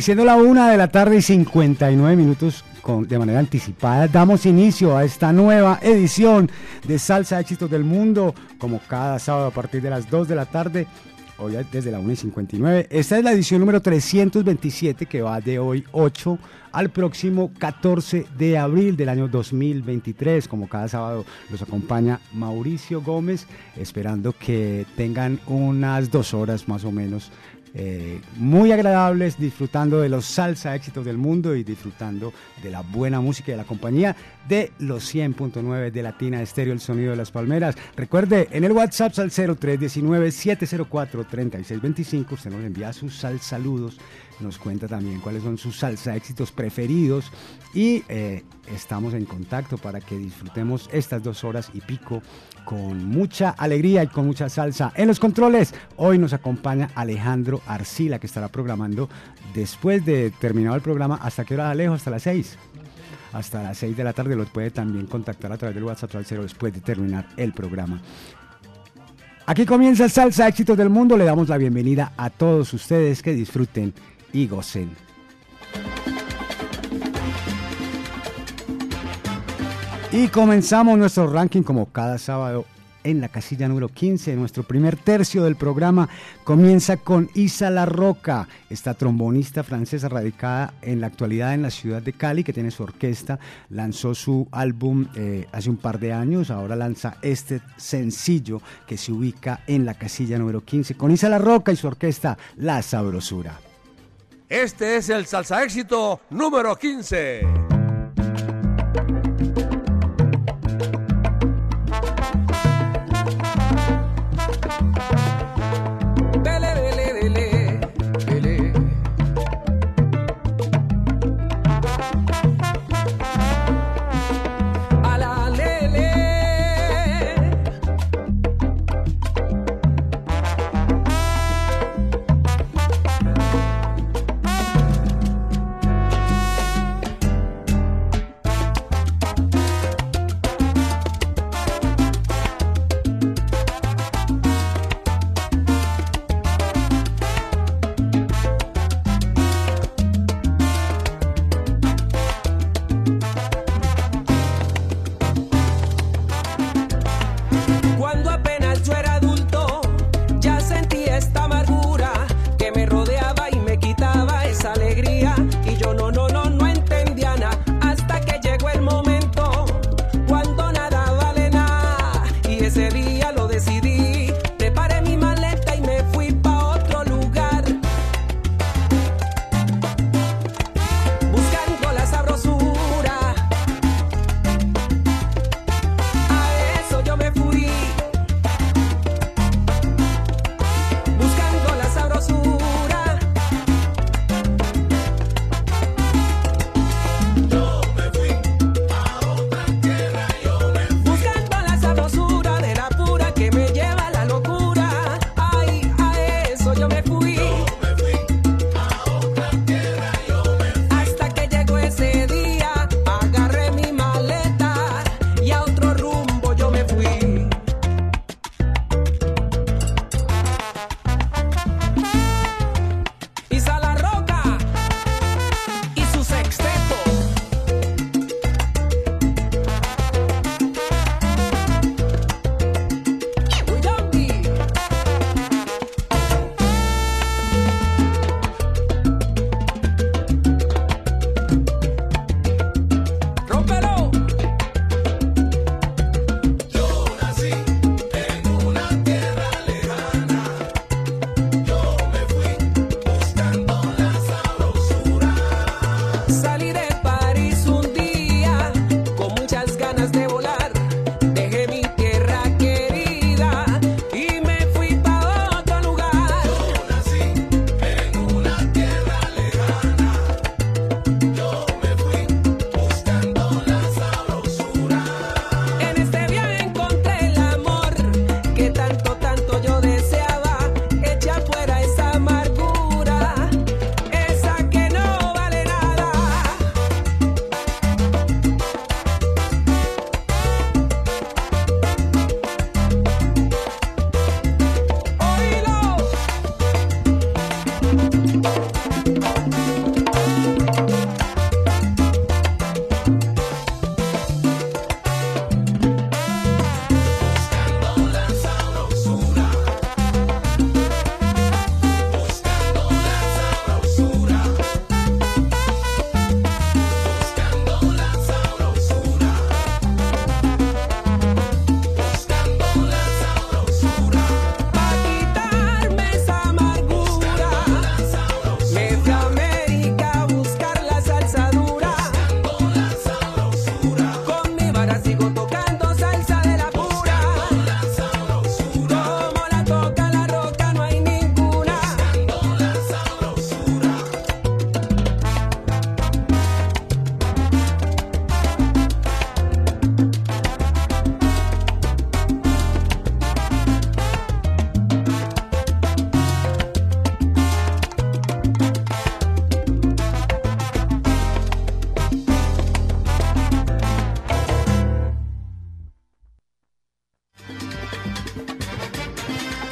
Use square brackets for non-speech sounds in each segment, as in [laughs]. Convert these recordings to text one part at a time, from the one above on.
Y siendo la una de la tarde y 59 minutos con, de manera anticipada, damos inicio a esta nueva edición de Salsa Éxitos del Mundo, como cada sábado a partir de las 2 de la tarde, hoy desde la 1 y 59. Esta es la edición número 327 que va de hoy 8 al próximo 14 de abril del año 2023. Como cada sábado los acompaña Mauricio Gómez, esperando que tengan unas dos horas más o menos eh, muy agradables, disfrutando de los salsa éxitos del mundo y disfrutando de la buena música y de la compañía de los 100.9 de Latina Estéreo, el sonido de las palmeras. Recuerde, en el WhatsApp al 0319-704-3625, usted nos envía sus sal saludos, nos cuenta también cuáles son sus salsa éxitos preferidos y eh, estamos en contacto para que disfrutemos estas dos horas y pico con mucha alegría y con mucha salsa. En los controles, hoy nos acompaña Alejandro Arcila, que estará programando después de terminado el programa. ¿Hasta qué hora, Alejo? Hasta las 6. Hasta las 6 de la tarde los puede también contactar a través del WhatsApp al cero después de terminar el programa. Aquí comienza Salsa Éxitos del Mundo. Le damos la bienvenida a todos ustedes que disfruten y gocen. Y comenzamos nuestro ranking como cada sábado en la casilla número 15. Nuestro primer tercio del programa comienza con Isa La Roca, esta trombonista francesa radicada en la actualidad en la ciudad de Cali, que tiene su orquesta. Lanzó su álbum eh, hace un par de años, ahora lanza este sencillo que se ubica en la casilla número 15 con Isa La Roca y su orquesta La Sabrosura. Este es el salsa éxito número 15.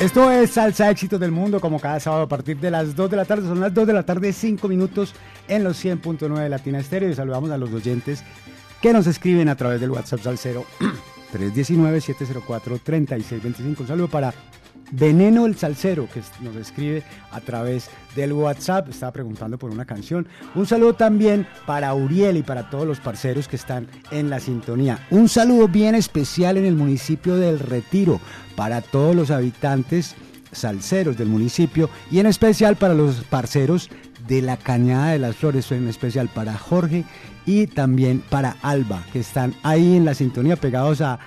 Esto es Salsa Éxitos del Mundo, como cada sábado a partir de las 2 de la tarde. Son las 2 de la tarde, 5 minutos en los 100.9 de Latina Estéreo. Y saludamos a los oyentes que nos escriben a través del WhatsApp Salcero 319-704-3625. [clears throat] Un saludo para Veneno el Salcero, que nos escribe a través del WhatsApp, estaba preguntando por una canción. Un saludo también para Uriel y para todos los parceros que están en la sintonía. Un saludo bien especial en el municipio del Retiro para todos los habitantes salseros del municipio y en especial para los parceros de la Cañada de las Flores, en especial para Jorge y también para Alba, que están ahí en la sintonía pegados a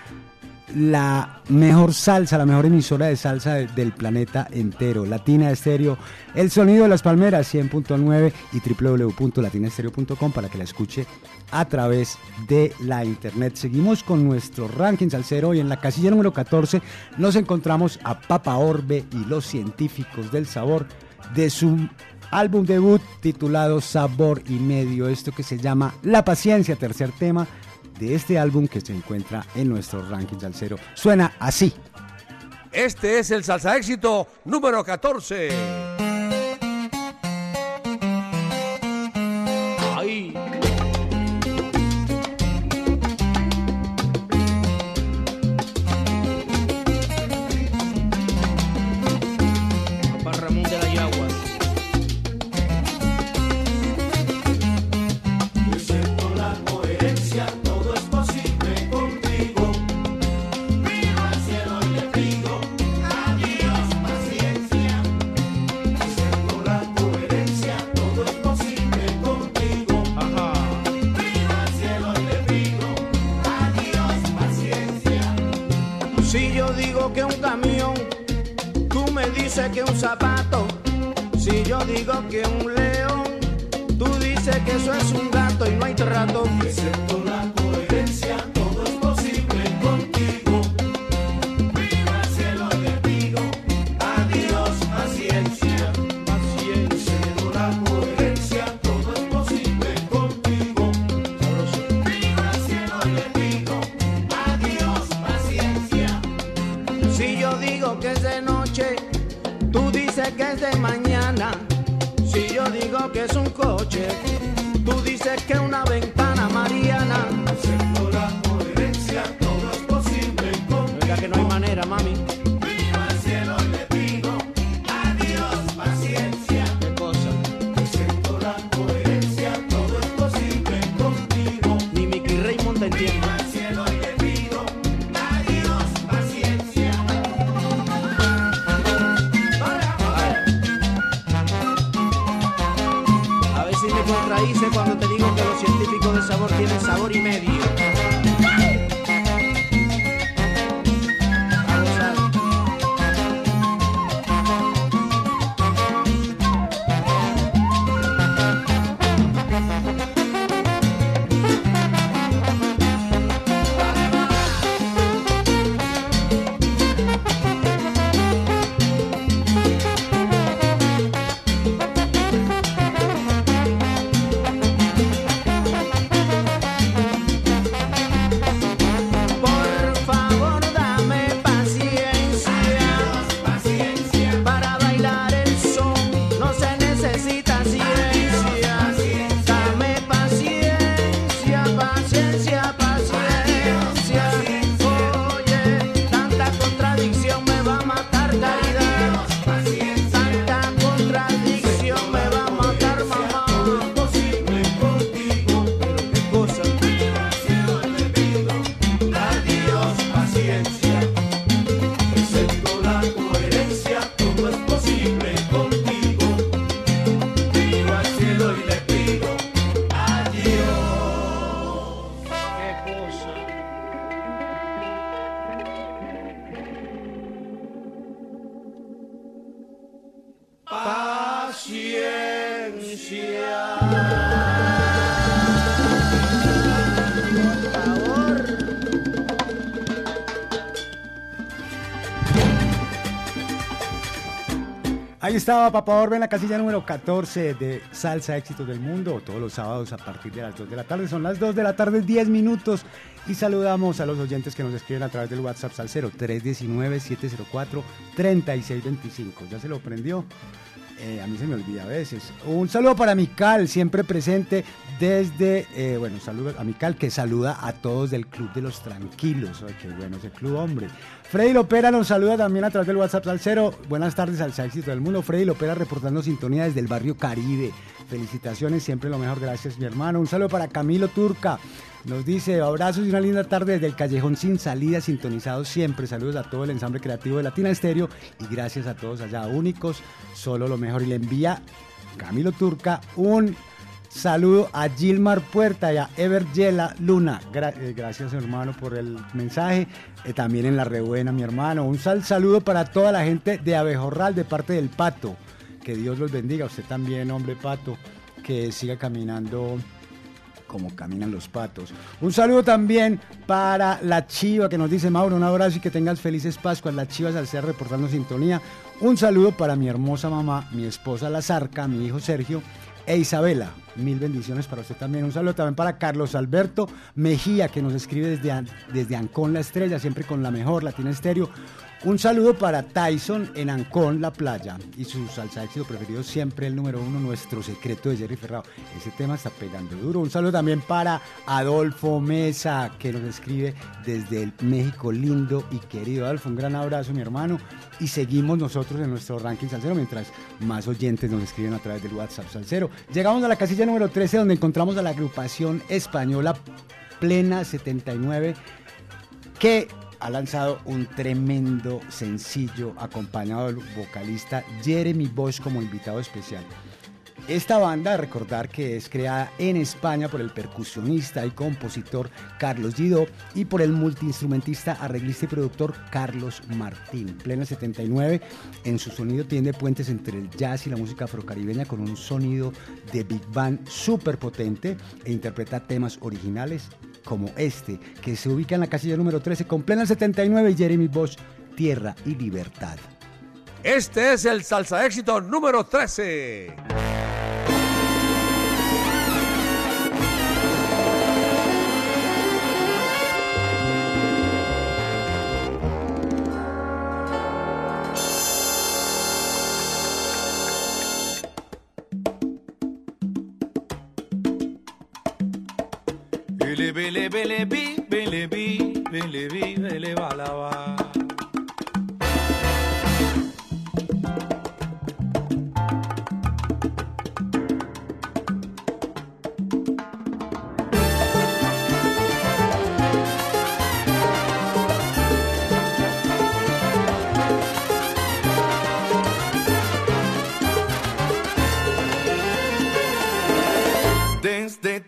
la mejor salsa, la mejor emisora de salsa del planeta entero. Latina Estéreo, el sonido de las palmeras 100.9 y www.latinaestereo.com para que la escuche a través de la internet. Seguimos con nuestro ranking salsero y en la casilla número 14 nos encontramos a Papa Orbe y los científicos del sabor de su álbum debut titulado Sabor y Medio, esto que se llama La Paciencia, tercer tema de este álbum que se encuentra en nuestro ranking salsero. Suena así. Este es el salsa éxito número 14. Estaba Papá Orbe en la casilla número 14 de Salsa Éxitos del Mundo, todos los sábados a partir de las 2 de la tarde. Son las 2 de la tarde, 10 minutos. Y saludamos a los oyentes que nos escriben a través del WhatsApp Salcero 319-704-3625. ¿Ya se lo prendió? Eh, a mí se me olvida a veces. Un saludo para Mical, siempre presente desde, eh, bueno, saludo a Mical que saluda a todos del Club de los Tranquilos. Ay, qué bueno ese club, hombre. Freddy Lopera nos saluda también a través del WhatsApp Salcero. Buenas tardes al éxito del mundo. Freddy Lopera reportando sintonía desde el barrio Caribe. Felicitaciones, siempre lo mejor. Gracias, mi hermano. Un saludo para Camilo Turca. Nos dice abrazos y una linda tarde desde el Callejón Sin Salida, sintonizado siempre. Saludos a todo el ensamble creativo de Latina Estéreo y gracias a todos allá únicos. Solo lo mejor. Y le envía Camilo Turca un saludo a Gilmar Puerta y a Evergela Luna. Eh, gracias hermano por el mensaje. Eh, también en la rebuena mi hermano. Un sal saludo para toda la gente de Abejorral de parte del Pato. Que Dios los bendiga. Usted también, hombre Pato. Que siga caminando como caminan los patos. Un saludo también para la chiva que nos dice Mauro, un abrazo y que tengas felices Pascuas. La chiva al reportando sintonía. Un saludo para mi hermosa mamá, mi esposa La Zarca, mi hijo Sergio e Isabela. Mil bendiciones para usted también. Un saludo también para Carlos Alberto Mejía, que nos escribe desde, desde Ancón La Estrella, siempre con la mejor, Latina Estéreo. Un saludo para Tyson en Ancón, la playa, y su salsa éxito preferido, siempre el número uno, nuestro secreto de Jerry Ferrao. Ese tema está pegando duro. Un saludo también para Adolfo Mesa, que nos escribe desde el México lindo y querido. Adolfo, un gran abrazo, mi hermano. Y seguimos nosotros en nuestro ranking salsero, mientras más oyentes nos escriben a través del WhatsApp salsero. Llegamos a la casilla número 13, donde encontramos a la agrupación española Plena 79, que ha lanzado un tremendo sencillo acompañado del vocalista Jeremy Bosch como invitado especial. Esta banda, recordar que es creada en España por el percusionista y compositor Carlos Guido y por el multiinstrumentista, arreglista y productor Carlos Martín. Plena 79, en su sonido tiende puentes entre el jazz y la música afrocaribeña con un sonido de big band súper potente e interpreta temas originales como este, que se ubica en la casilla número 13 con Plena 79 y Jeremy Bosch, Tierra y Libertad. Este es el salsa éxito número 13. Bele bele bi bele bi bele bi bele balaba.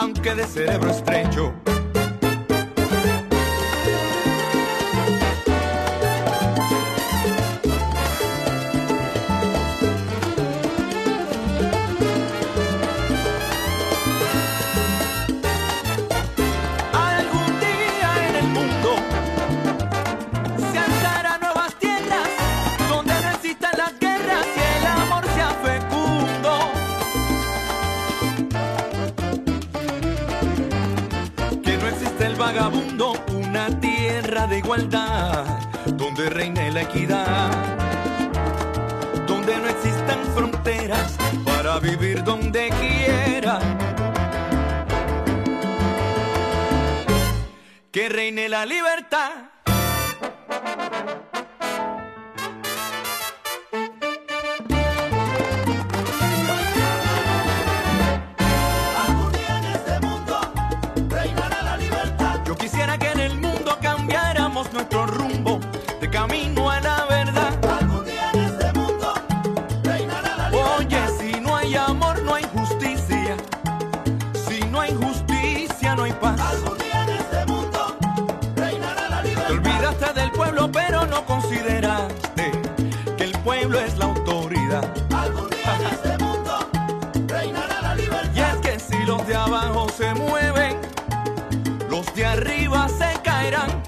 Aunque de cerebro estrecho donde reine la equidad, donde no existan fronteras para vivir donde quiera. Que reine la libertad. Abajo se mueven, los de arriba se caerán.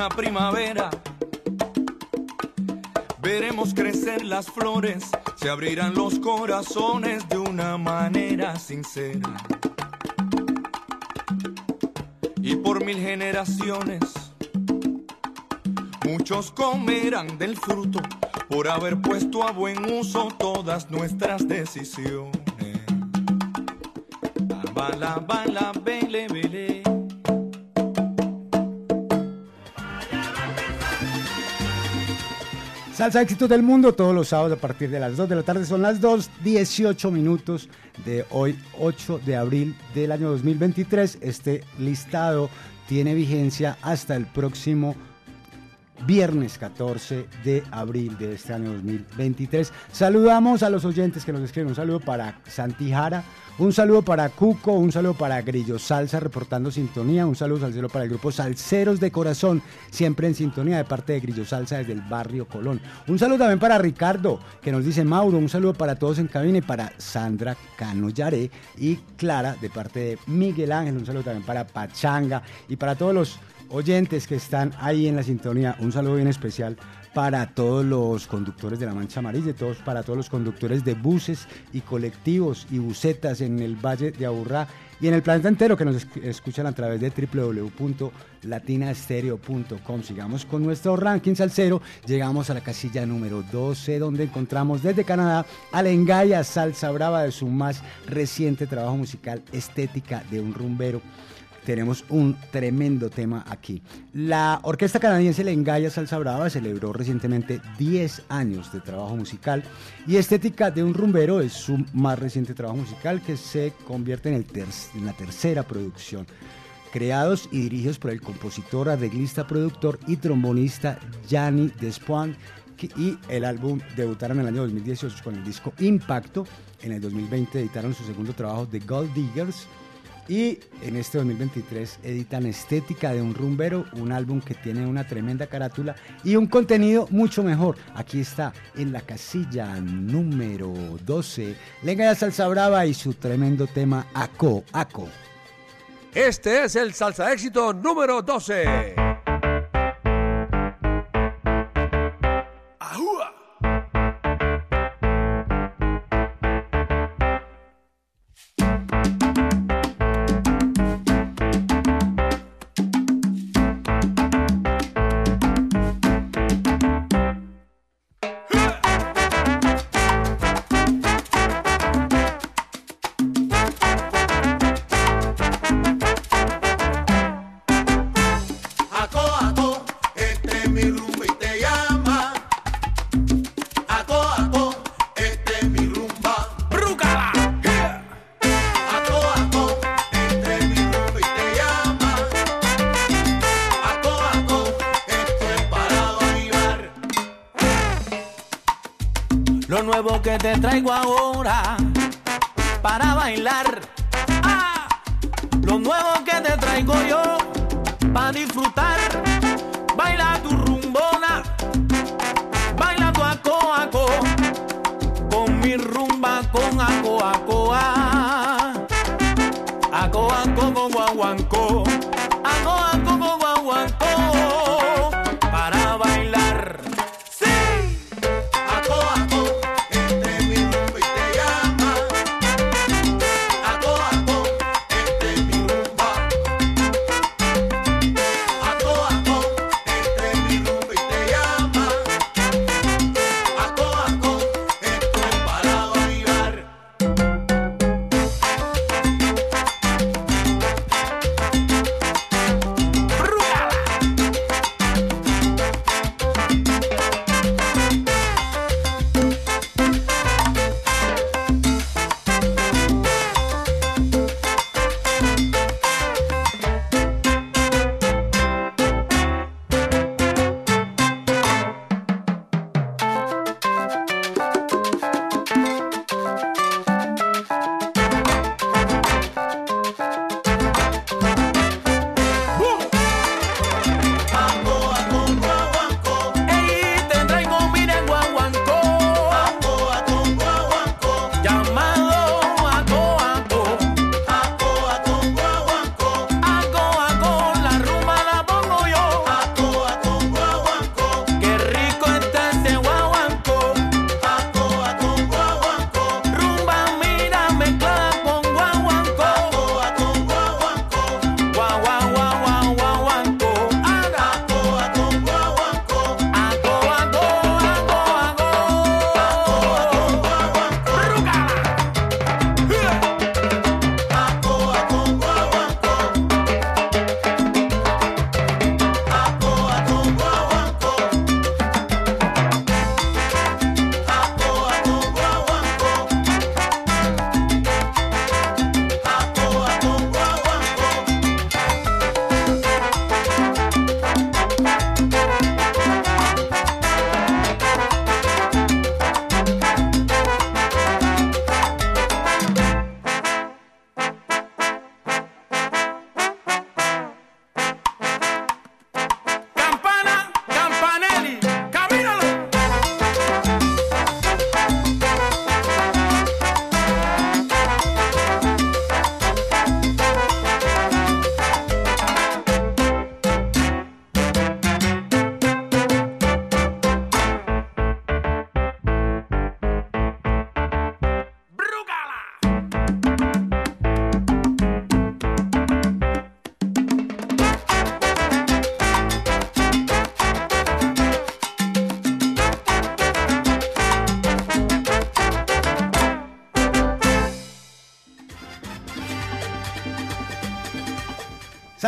Una primavera. Veremos crecer las flores, se abrirán los corazones de una manera sincera. Y por mil generaciones, muchos comerán del fruto por haber puesto a buen uso todas nuestras decisiones. Bala, bala, bele, bele. Salsa éxitos del mundo todos los sábados a partir de las 2 de la tarde. Son las 2, 18 minutos de hoy, 8 de abril del año 2023. Este listado tiene vigencia hasta el próximo viernes 14 de abril de este año 2023. Saludamos a los oyentes que nos escriben. Un saludo para Santi Jara, un saludo para Cuco, un saludo para Grillo Salsa reportando sintonía, un saludo salsero para el grupo Salseros de Corazón, siempre en sintonía de parte de Grillo Salsa desde el barrio Colón. Un saludo también para Ricardo, que nos dice Mauro, un saludo para todos en cabina y para Sandra Cano Yaré y Clara de parte de Miguel Ángel, un saludo también para Pachanga y para todos los oyentes que están ahí en la sintonía, un saludo bien especial para todos los conductores de la Mancha Amarilla, todos, para todos los conductores de buses y colectivos y busetas en el Valle de Aburrá y en el planeta entero que nos esc- escuchan a través de www.latinastereo.com. Sigamos con nuestro ranking salsero, llegamos a la casilla número 12 donde encontramos desde Canadá a Engaya Salsa Brava de su más reciente trabajo musical Estética de un rumbero tenemos un tremendo tema aquí. La orquesta canadiense Lengaya Salsa Brava celebró recientemente 10 años de trabajo musical y Estética de un Rumbero es su más reciente trabajo musical que se convierte en, el ter- en la tercera producción. Creados y dirigidos por el compositor, arreglista, productor y trombonista Gianni Despoin, y el álbum debutaron en el año 2018 con el disco Impacto. En el 2020 editaron su segundo trabajo, The Gold Diggers. Y en este 2023 editan Estética de un Rumbero, un álbum que tiene una tremenda carátula y un contenido mucho mejor. Aquí está en la casilla número 12, Lenga Salsa Brava y su tremendo tema Aco, Aco. Este es el salsa éxito número 12.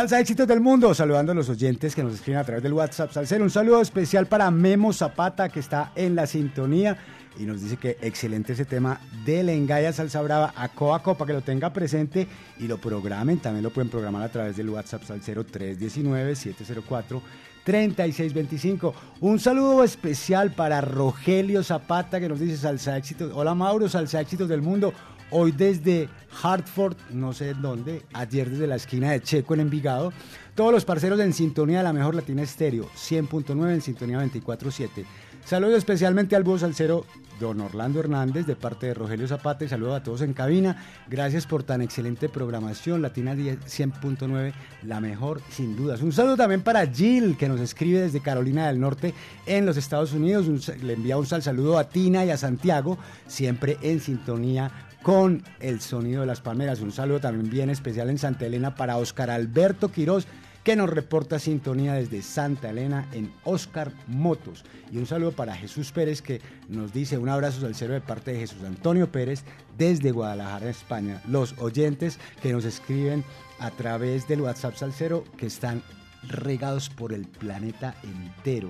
Salsa éxitos del mundo, saludando a los oyentes que nos escriben a través del WhatsApp. Salcero, un saludo especial para Memo Zapata, que está en la sintonía y nos dice que excelente ese tema de Lengaya Salsa Brava a Coaco para que lo tenga presente y lo programen. También lo pueden programar a través del WhatsApp Salcero 319-704. 3625. Un saludo especial para Rogelio Zapata que nos dice salsa éxitos. Hola Mauro, salsa éxitos del mundo. Hoy desde Hartford, no sé dónde, ayer desde la esquina de Checo en Envigado. Todos los parceros en sintonía de la mejor latina estéreo, 100.9 en sintonía 24.7. Saludos especialmente al búho salsero don Orlando Hernández de parte de Rogelio Zapata y saludos a todos en cabina. Gracias por tan excelente programación. Latina 10 100.9, la mejor sin dudas. Un saludo también para Jill que nos escribe desde Carolina del Norte en los Estados Unidos. Le envía un sal saludo a Tina y a Santiago, siempre en sintonía con el sonido de las palmeras. Un saludo también bien especial en Santa Elena para Oscar Alberto Quiroz que nos reporta sintonía desde Santa Elena en Oscar Motos. Y un saludo para Jesús Pérez que nos dice un abrazo salsero de parte de Jesús Antonio Pérez desde Guadalajara, España. Los oyentes que nos escriben a través del WhatsApp salsero que están regados por el planeta entero.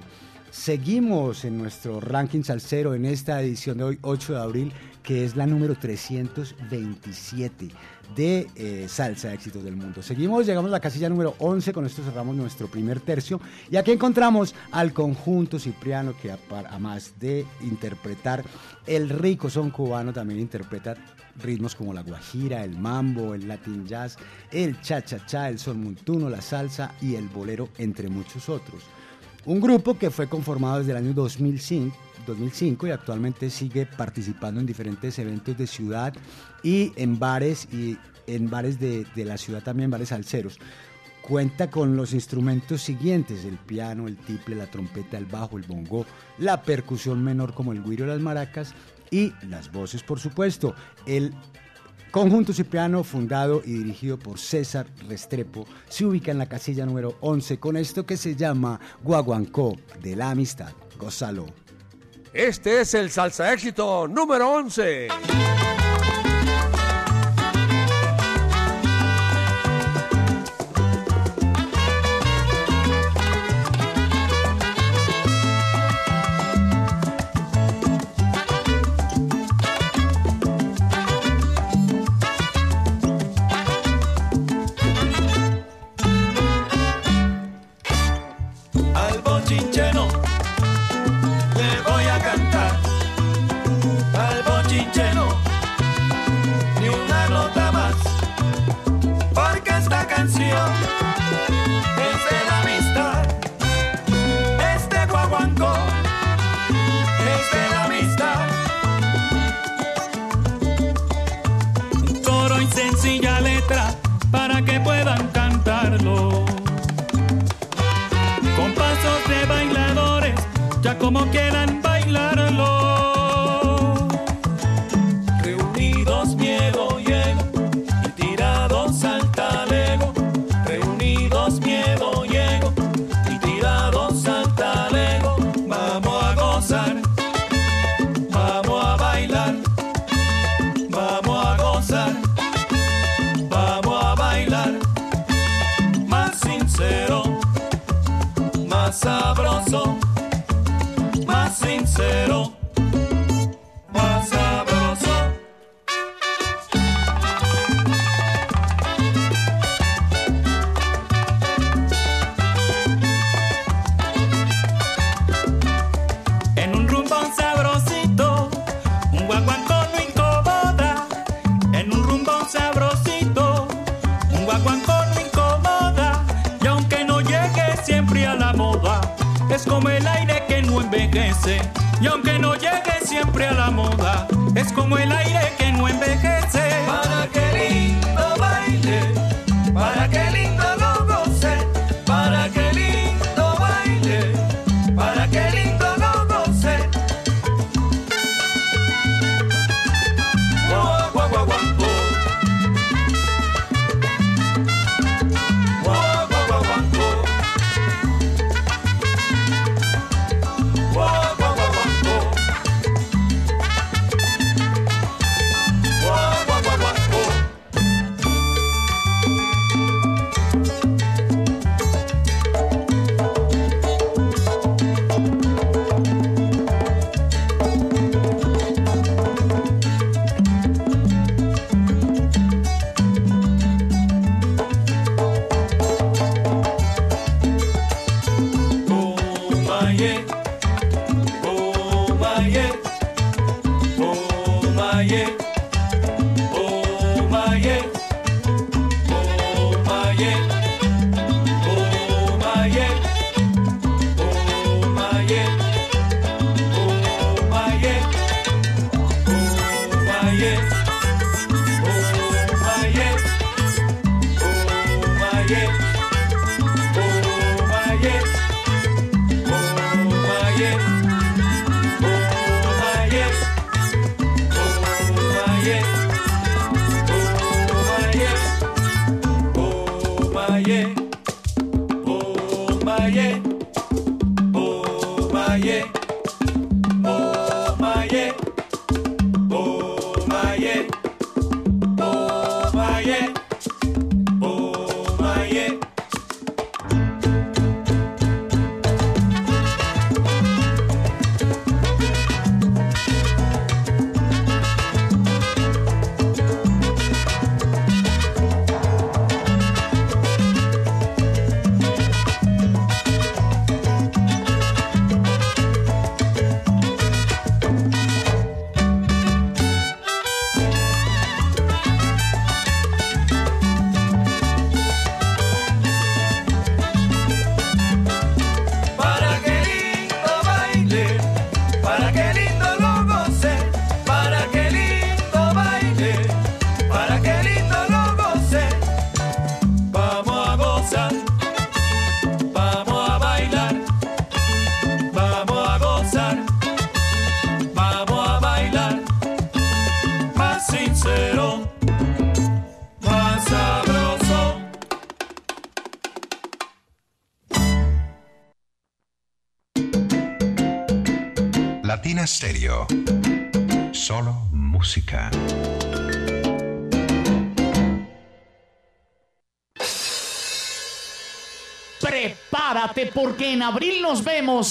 Seguimos en nuestro ranking salsero en esta edición de hoy, 8 de abril, que es la número 327 de eh, Salsa Éxitos del Mundo. Seguimos, llegamos a la casilla número 11, con esto cerramos nuestro primer tercio. Y aquí encontramos al conjunto Cipriano, que además de interpretar el rico son cubano, también interpreta ritmos como la guajira, el mambo, el latin jazz, el cha-cha-cha, el son montuno, la salsa y el bolero, entre muchos otros. Un grupo que fue conformado desde el año 2005, 2005 y actualmente sigue participando en diferentes eventos de ciudad y en bares y en bares de, de la ciudad también, bares salseros. Cuenta con los instrumentos siguientes, el piano, el tiple, la trompeta, el bajo, el bongo, la percusión menor como el guiro las maracas y las voces, por supuesto. El Conjunto Cipriano, fundado y dirigido por César Restrepo, se ubica en la casilla número 11 con esto que se llama Guaguancó de la Amistad. Gózalo. Este es el salsa éxito número 11. Yeah.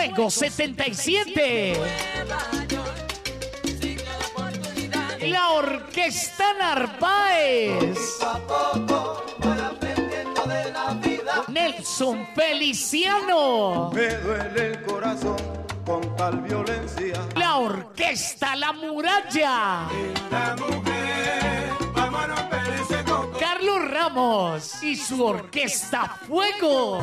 Fuego 77. La Orquesta Narváez. Nelson Feliciano. Me duele el corazón con tal violencia. La Orquesta La Muralla. Carlos Ramos y su Orquesta Fuego.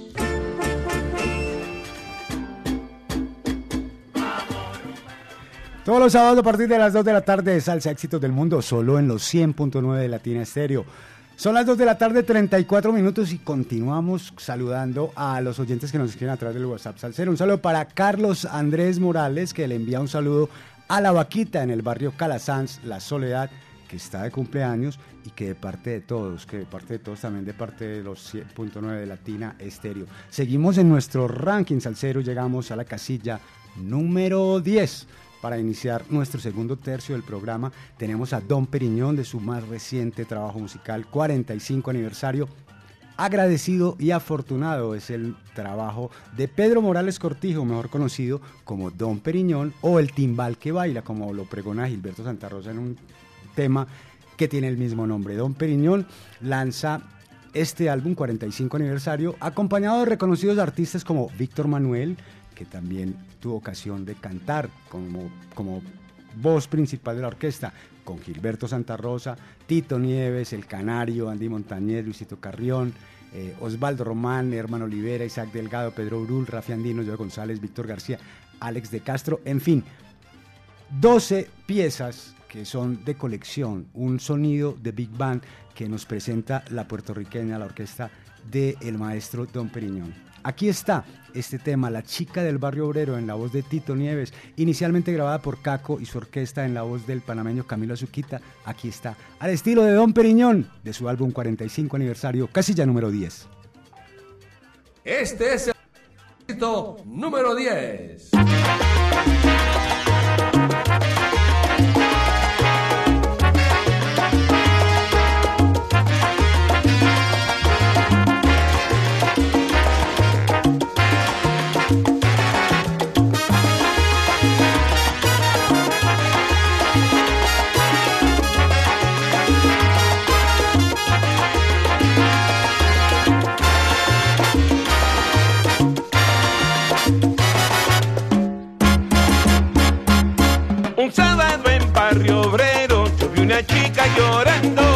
Todos los sábados a partir de las 2 de la tarde, Salsa Éxitos del Mundo, solo en los 100.9 de Latina Estéreo. Son las 2 de la tarde, 34 minutos y continuamos saludando a los oyentes que nos escriben a través del WhatsApp Salsero. Un saludo para Carlos Andrés Morales, que le envía un saludo a la vaquita en el barrio Calasanz, La Soledad, que está de cumpleaños y que de parte de todos, que de parte de todos también de parte de los 100.9 de Latina Estéreo. Seguimos en nuestro ranking Salsero, llegamos a la casilla número 10. Para iniciar nuestro segundo tercio del programa, tenemos a Don Periñón de su más reciente trabajo musical, 45 aniversario. Agradecido y afortunado es el trabajo de Pedro Morales Cortijo, mejor conocido como Don Periñón o el timbal que baila, como lo pregona Gilberto Santa Rosa en un tema que tiene el mismo nombre. Don Periñón lanza este álbum 45 aniversario, acompañado de reconocidos artistas como Víctor Manuel, que también tuvo ocasión de cantar como, como voz principal de la orquesta, con Gilberto Santa Rosa, Tito Nieves, El Canario, Andy Montañez, Luisito Carrión, eh, Osvaldo Román, Hermano Olivera, Isaac Delgado, Pedro Urul, Rafi Andino, Joe González, Víctor García, Alex de Castro, en fin, 12 piezas que son de colección, un sonido de Big Band que nos presenta la puertorriqueña, la orquesta del maestro Don Periñón. Aquí está este tema, La chica del barrio obrero, en la voz de Tito Nieves, inicialmente grabada por Caco y su orquesta en la voz del panameño Camilo Azuquita. Aquí está, al estilo de Don Periñón, de su álbum 45 aniversario, casilla número 10. Este es el número 10. Llorando.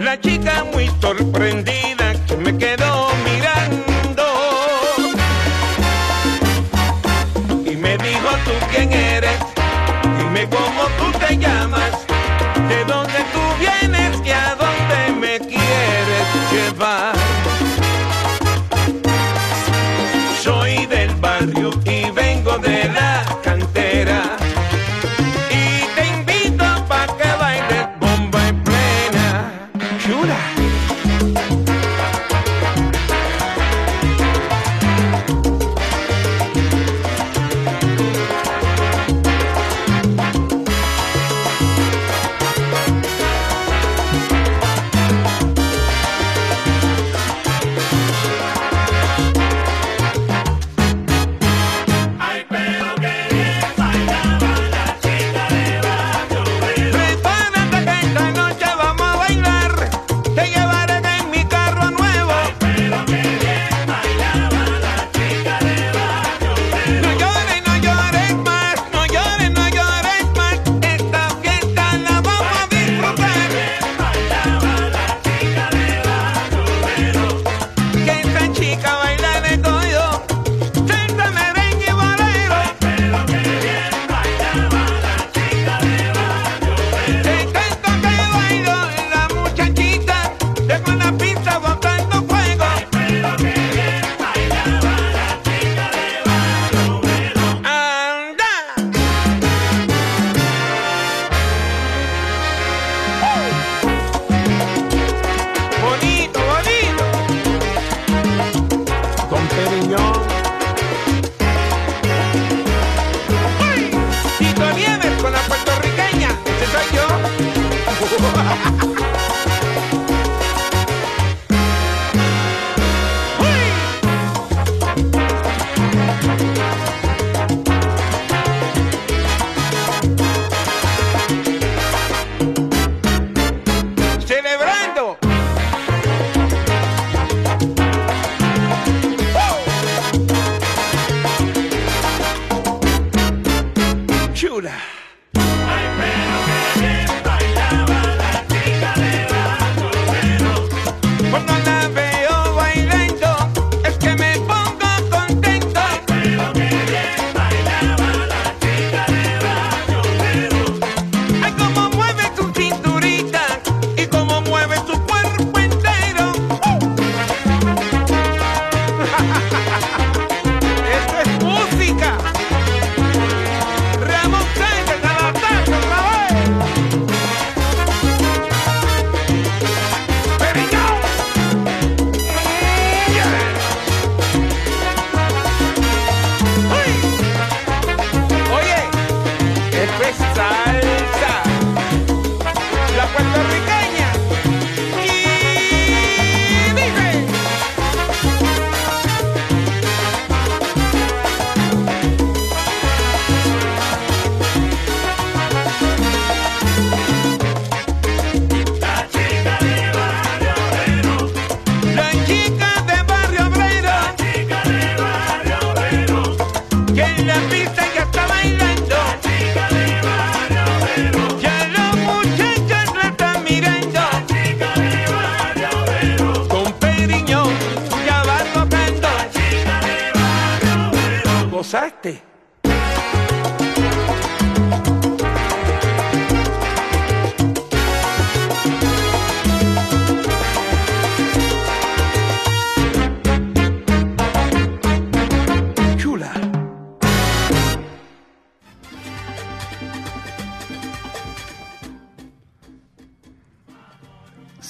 La chica muy sorprendida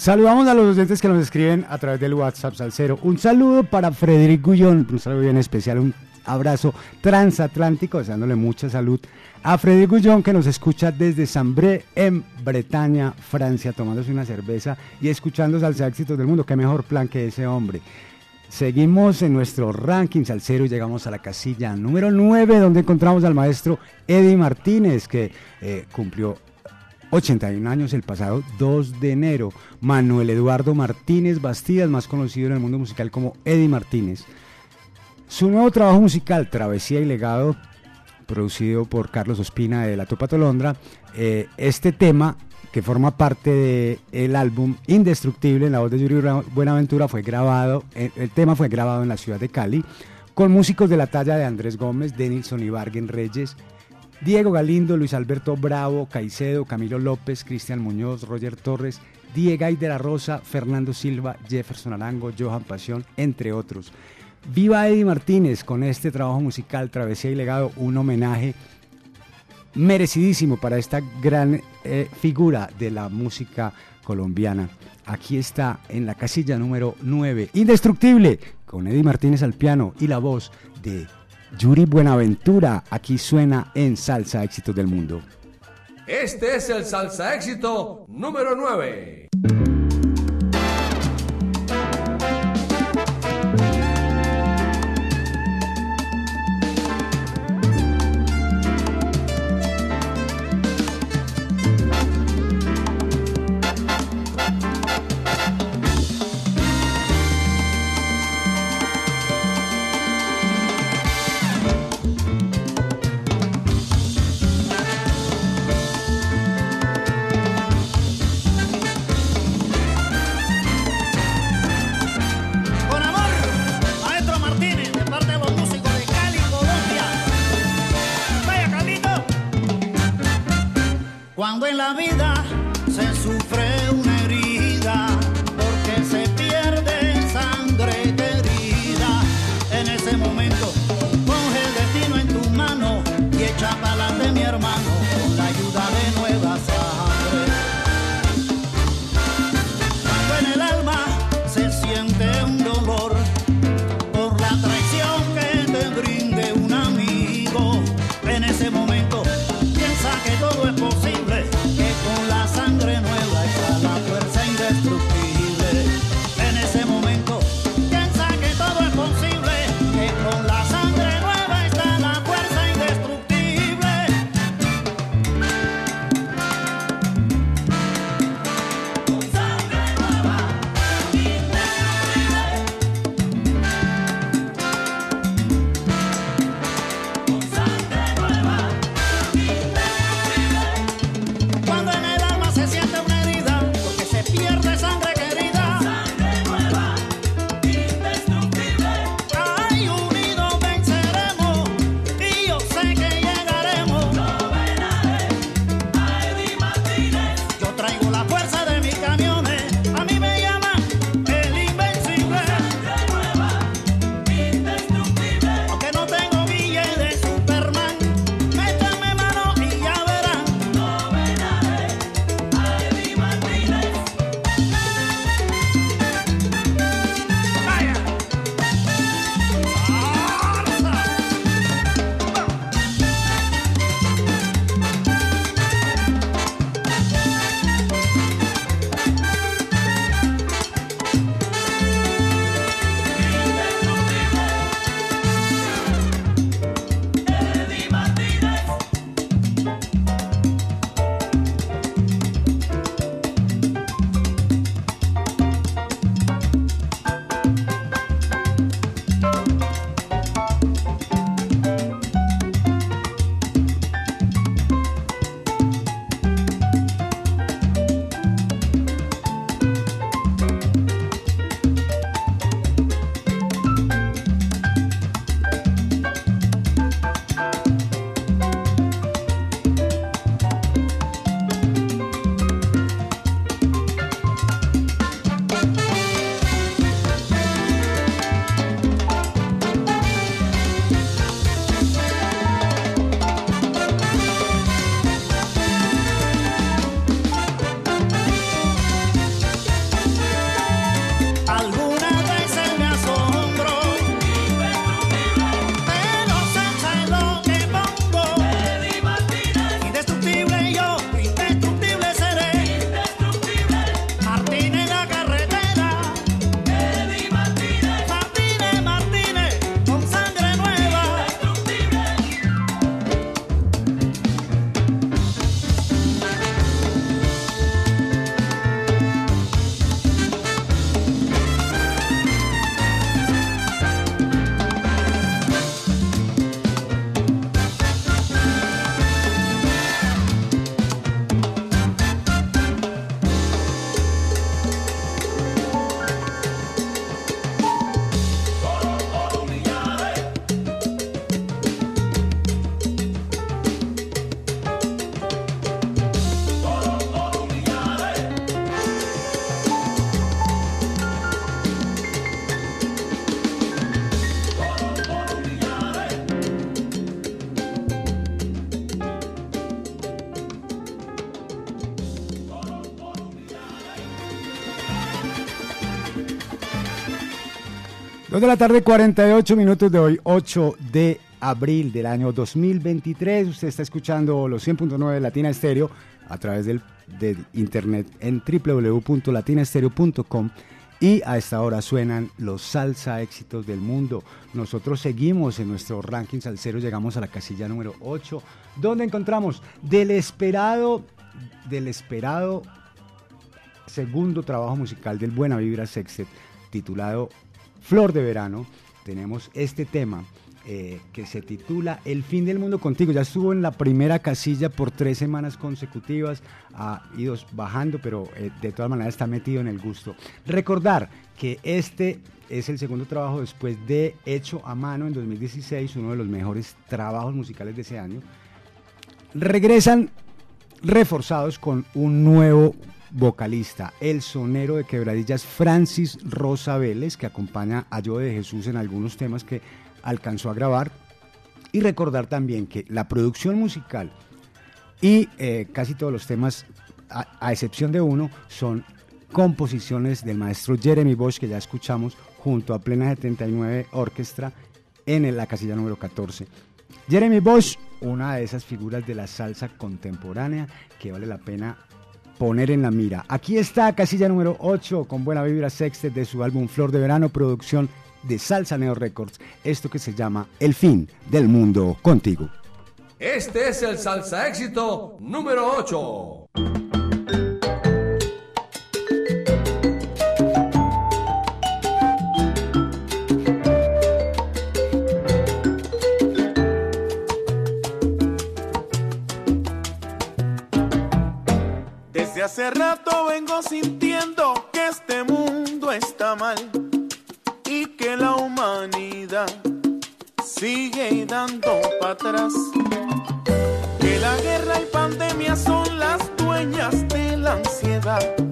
Saludamos a los oyentes que nos escriben a través del WhatsApp Salcero. Un saludo para Frederic Gullón, un saludo bien especial, un abrazo transatlántico, deseándole mucha salud a Frederic Gullón que nos escucha desde Sambré en Bretaña, Francia, tomándose una cerveza y escuchando Salsa Éxitos del Mundo. Qué mejor plan que ese hombre. Seguimos en nuestro ranking salsero y llegamos a la casilla número 9 donde encontramos al maestro Eddie Martínez que eh, cumplió 81 años el pasado 2 de enero. Manuel Eduardo Martínez Bastidas, más conocido en el mundo musical como Eddie Martínez. Su nuevo trabajo musical, Travesía y Legado, producido por Carlos Ospina de La Topa Tolondra, eh, este tema que forma parte del álbum Indestructible en la voz de Yuri Buenaventura fue grabado, eh, el tema fue grabado en la ciudad de Cali con músicos de la talla de Andrés Gómez, Denilson Ibarguen Reyes, Diego Galindo, Luis Alberto Bravo, Caicedo, Camilo López, Cristian Muñoz, Roger Torres, Diego de la Rosa, Fernando Silva, Jefferson Arango, Johan Pasión, entre otros. Viva Eddie Martínez con este trabajo musical Travesía y Legado, un homenaje merecidísimo para esta gran eh, figura de la música colombiana. Aquí está en la casilla número 9, Indestructible, con Eddie Martínez al piano y la voz de Yuri Buenaventura. Aquí suena en Salsa Éxitos del Mundo. Este es el salsa éxito número 9. De la tarde, 48 minutos de hoy, 8 de abril del año 2023. Usted está escuchando los 100.9 de Latina Estéreo a través del, de internet en www.latinaestereo.com y a esta hora suenan los salsa éxitos del mundo. Nosotros seguimos en nuestro ranking salsero, llegamos a la casilla número 8, donde encontramos del esperado, del esperado segundo trabajo musical del Buena Vibra Sextet, titulado Flor de Verano. Tenemos este tema eh, que se titula El fin del mundo contigo. Ya estuvo en la primera casilla por tres semanas consecutivas, ha ido bajando, pero eh, de todas maneras está metido en el gusto. Recordar que este es el segundo trabajo después de Hecho a Mano en 2016, uno de los mejores trabajos musicales de ese año. Regresan reforzados con un nuevo vocalista, el sonero de quebradillas Francis Rosa Vélez, que acompaña a Yo de Jesús en algunos temas que alcanzó a grabar. Y recordar también que la producción musical y eh, casi todos los temas, a, a excepción de uno, son composiciones del maestro Jeremy Bosch, que ya escuchamos, junto a Plena 79 Orquestra en la casilla número 14. Jeremy Bosch, una de esas figuras de la salsa contemporánea que vale la pena poner en la mira. Aquí está casilla número 8 con buena vibra sextet de su álbum Flor de Verano, producción de Salsa Neo Records, esto que se llama El fin del mundo contigo. Este es el salsa éxito número 8. Hace rato vengo sintiendo que este mundo está mal y que la humanidad sigue dando para atrás. Que la guerra y pandemia son las dueñas de la ansiedad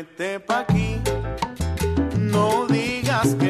Muévete pa' aquí, no digas que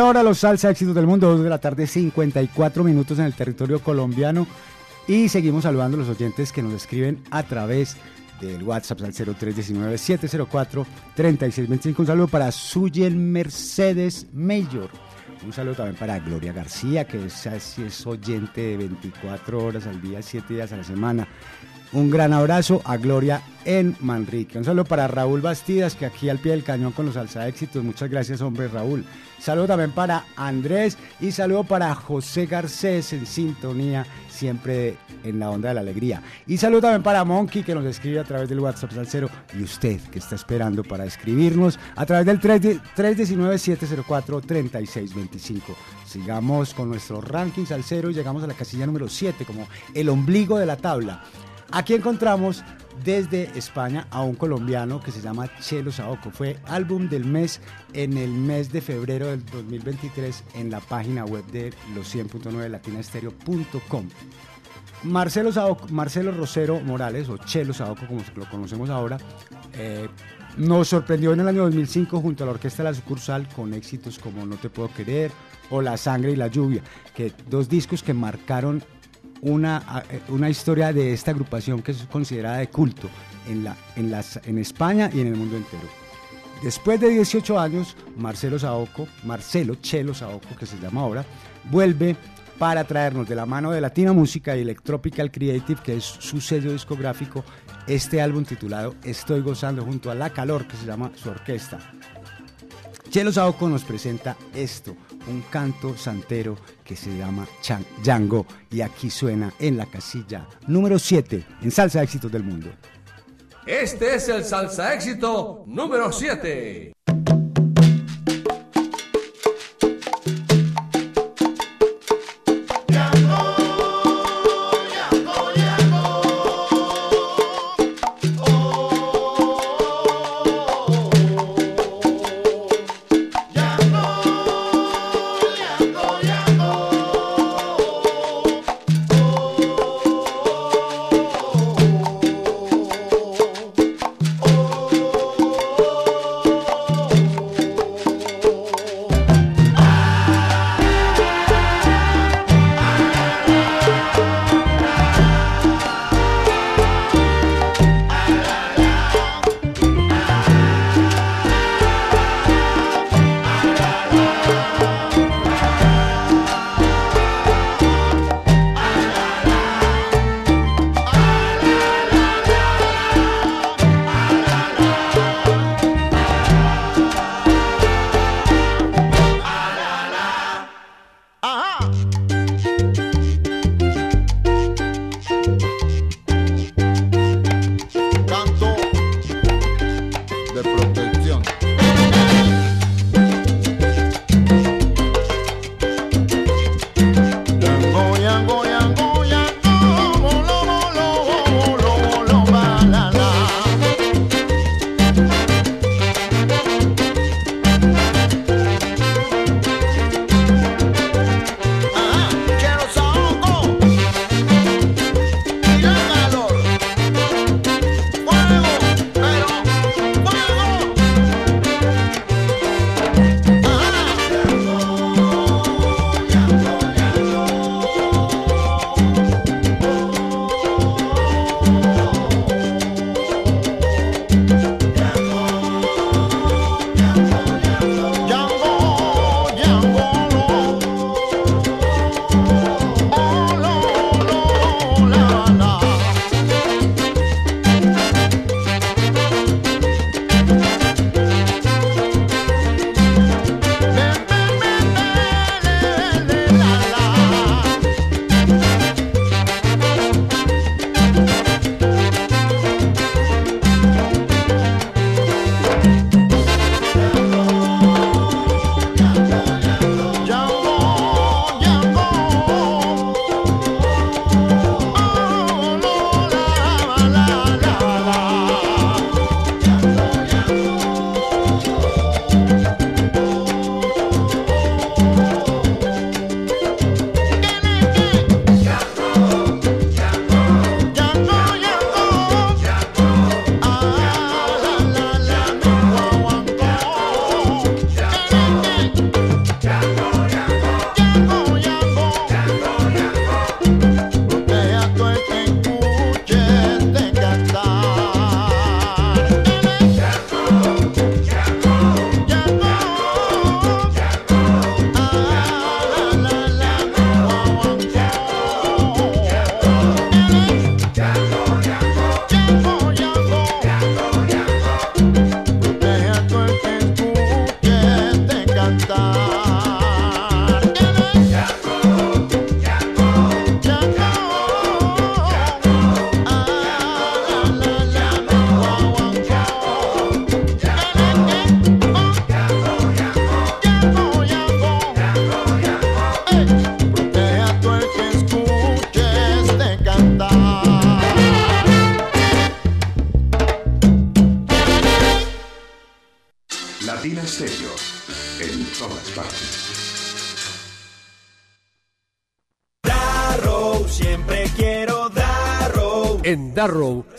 esta hora los salsa éxitos del mundo, 2 de la tarde, 54 minutos en el territorio colombiano. Y seguimos saludando a los oyentes que nos escriben a través del WhatsApp al 0319-704-3625. Un saludo para Suyen Mercedes Mayor. Un saludo también para Gloria García, que es, es oyente de 24 horas al día, 7 días a la semana. Un gran abrazo a Gloria en Manrique. Un saludo para Raúl Bastidas, que aquí al pie del cañón con los alza éxitos. Muchas gracias, hombre Raúl. Saludo también para Andrés y saludo para José Garcés en sintonía, siempre en la onda de la alegría. Y saludo también para Monkey, que nos escribe a través del WhatsApp Salcero. Y usted, que está esperando para escribirnos a través del 319-704-3625. Sigamos con nuestro ranking salsero y llegamos a la casilla número 7, como el ombligo de la tabla. Aquí encontramos desde España a un colombiano que se llama Chelo Saoco. Fue álbum del mes en el mes de febrero del 2023 en la página web de los 100.9 latinaestereo.com. Marcelo, Marcelo Rosero Morales, o Chelo Saoco como lo conocemos ahora, eh, nos sorprendió en el año 2005 junto a la Orquesta de la Sucursal con éxitos como No Te Puedo Querer o La Sangre y la Lluvia, que dos discos que marcaron una, eh, una historia de esta agrupación que es considerada de culto en, la, en, las, en España y en el mundo entero. Después de 18 años, Marcelo Saoco, Marcelo Chelo Saoco, que se llama ahora, vuelve para traernos de la mano de Latina Música y Electropical Creative, que es su sello discográfico, este álbum titulado Estoy gozando junto a La Calor, que se llama su orquesta. Chelo Saoco nos presenta esto, un canto santero que se llama Chan- Django y aquí suena en la casilla número 7 en Salsa Éxitos del Mundo. Este es el salsa éxito número 7.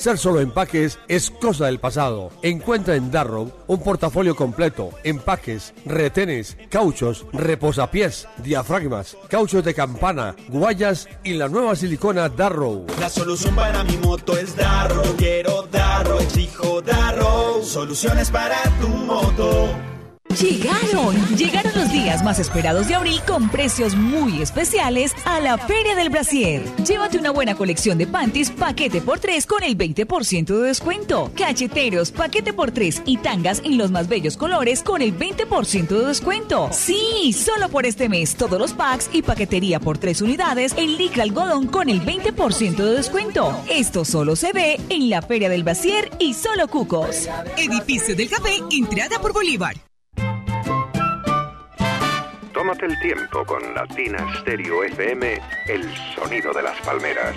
Ser solo empaques es cosa del pasado. Encuentra en Darrow un portafolio completo, empaques, retenes, cauchos, reposapiés, diafragmas, cauchos de campana, guayas y la nueva silicona Darrow. La solución para mi moto es Darrow. Quiero Darrow, exijo Darrow. Soluciones para tu moto. Llegaron, llegaron los días más esperados de abril con precios muy especiales a la Feria del Brasier. Llévate una buena colección de panties paquete por 3 con el 20% de descuento. Cacheteros paquete por 3 y tangas en los más bellos colores con el 20% de descuento. Sí, solo por este mes todos los packs y paquetería por 3 unidades en licra algodón con el 20% de descuento. Esto solo se ve en la Feria del Brasier y solo Cucos. Edificio del Café, entrada por Bolívar. Tómate el tiempo con Latina Stereo FM, el sonido de las palmeras.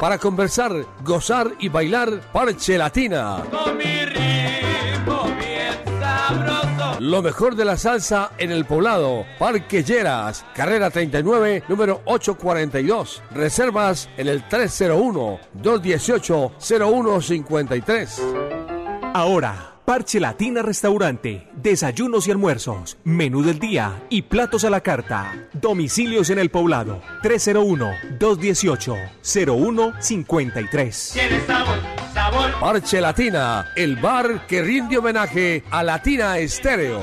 Para conversar, gozar y bailar, Parche Latina. Con mi ritmo bien sabroso. Lo mejor de la salsa en el poblado. Parque Lleras, carrera 39, número 842. Reservas en el 301-218-0153. Ahora, Parche Latina Restaurante, desayunos y almuerzos, menú del día y platos a la carta. Domicilios en el poblado 301-218-0153. Tiene sabor, sabor. Parche Latina, el bar que rinde homenaje a Latina Estéreo.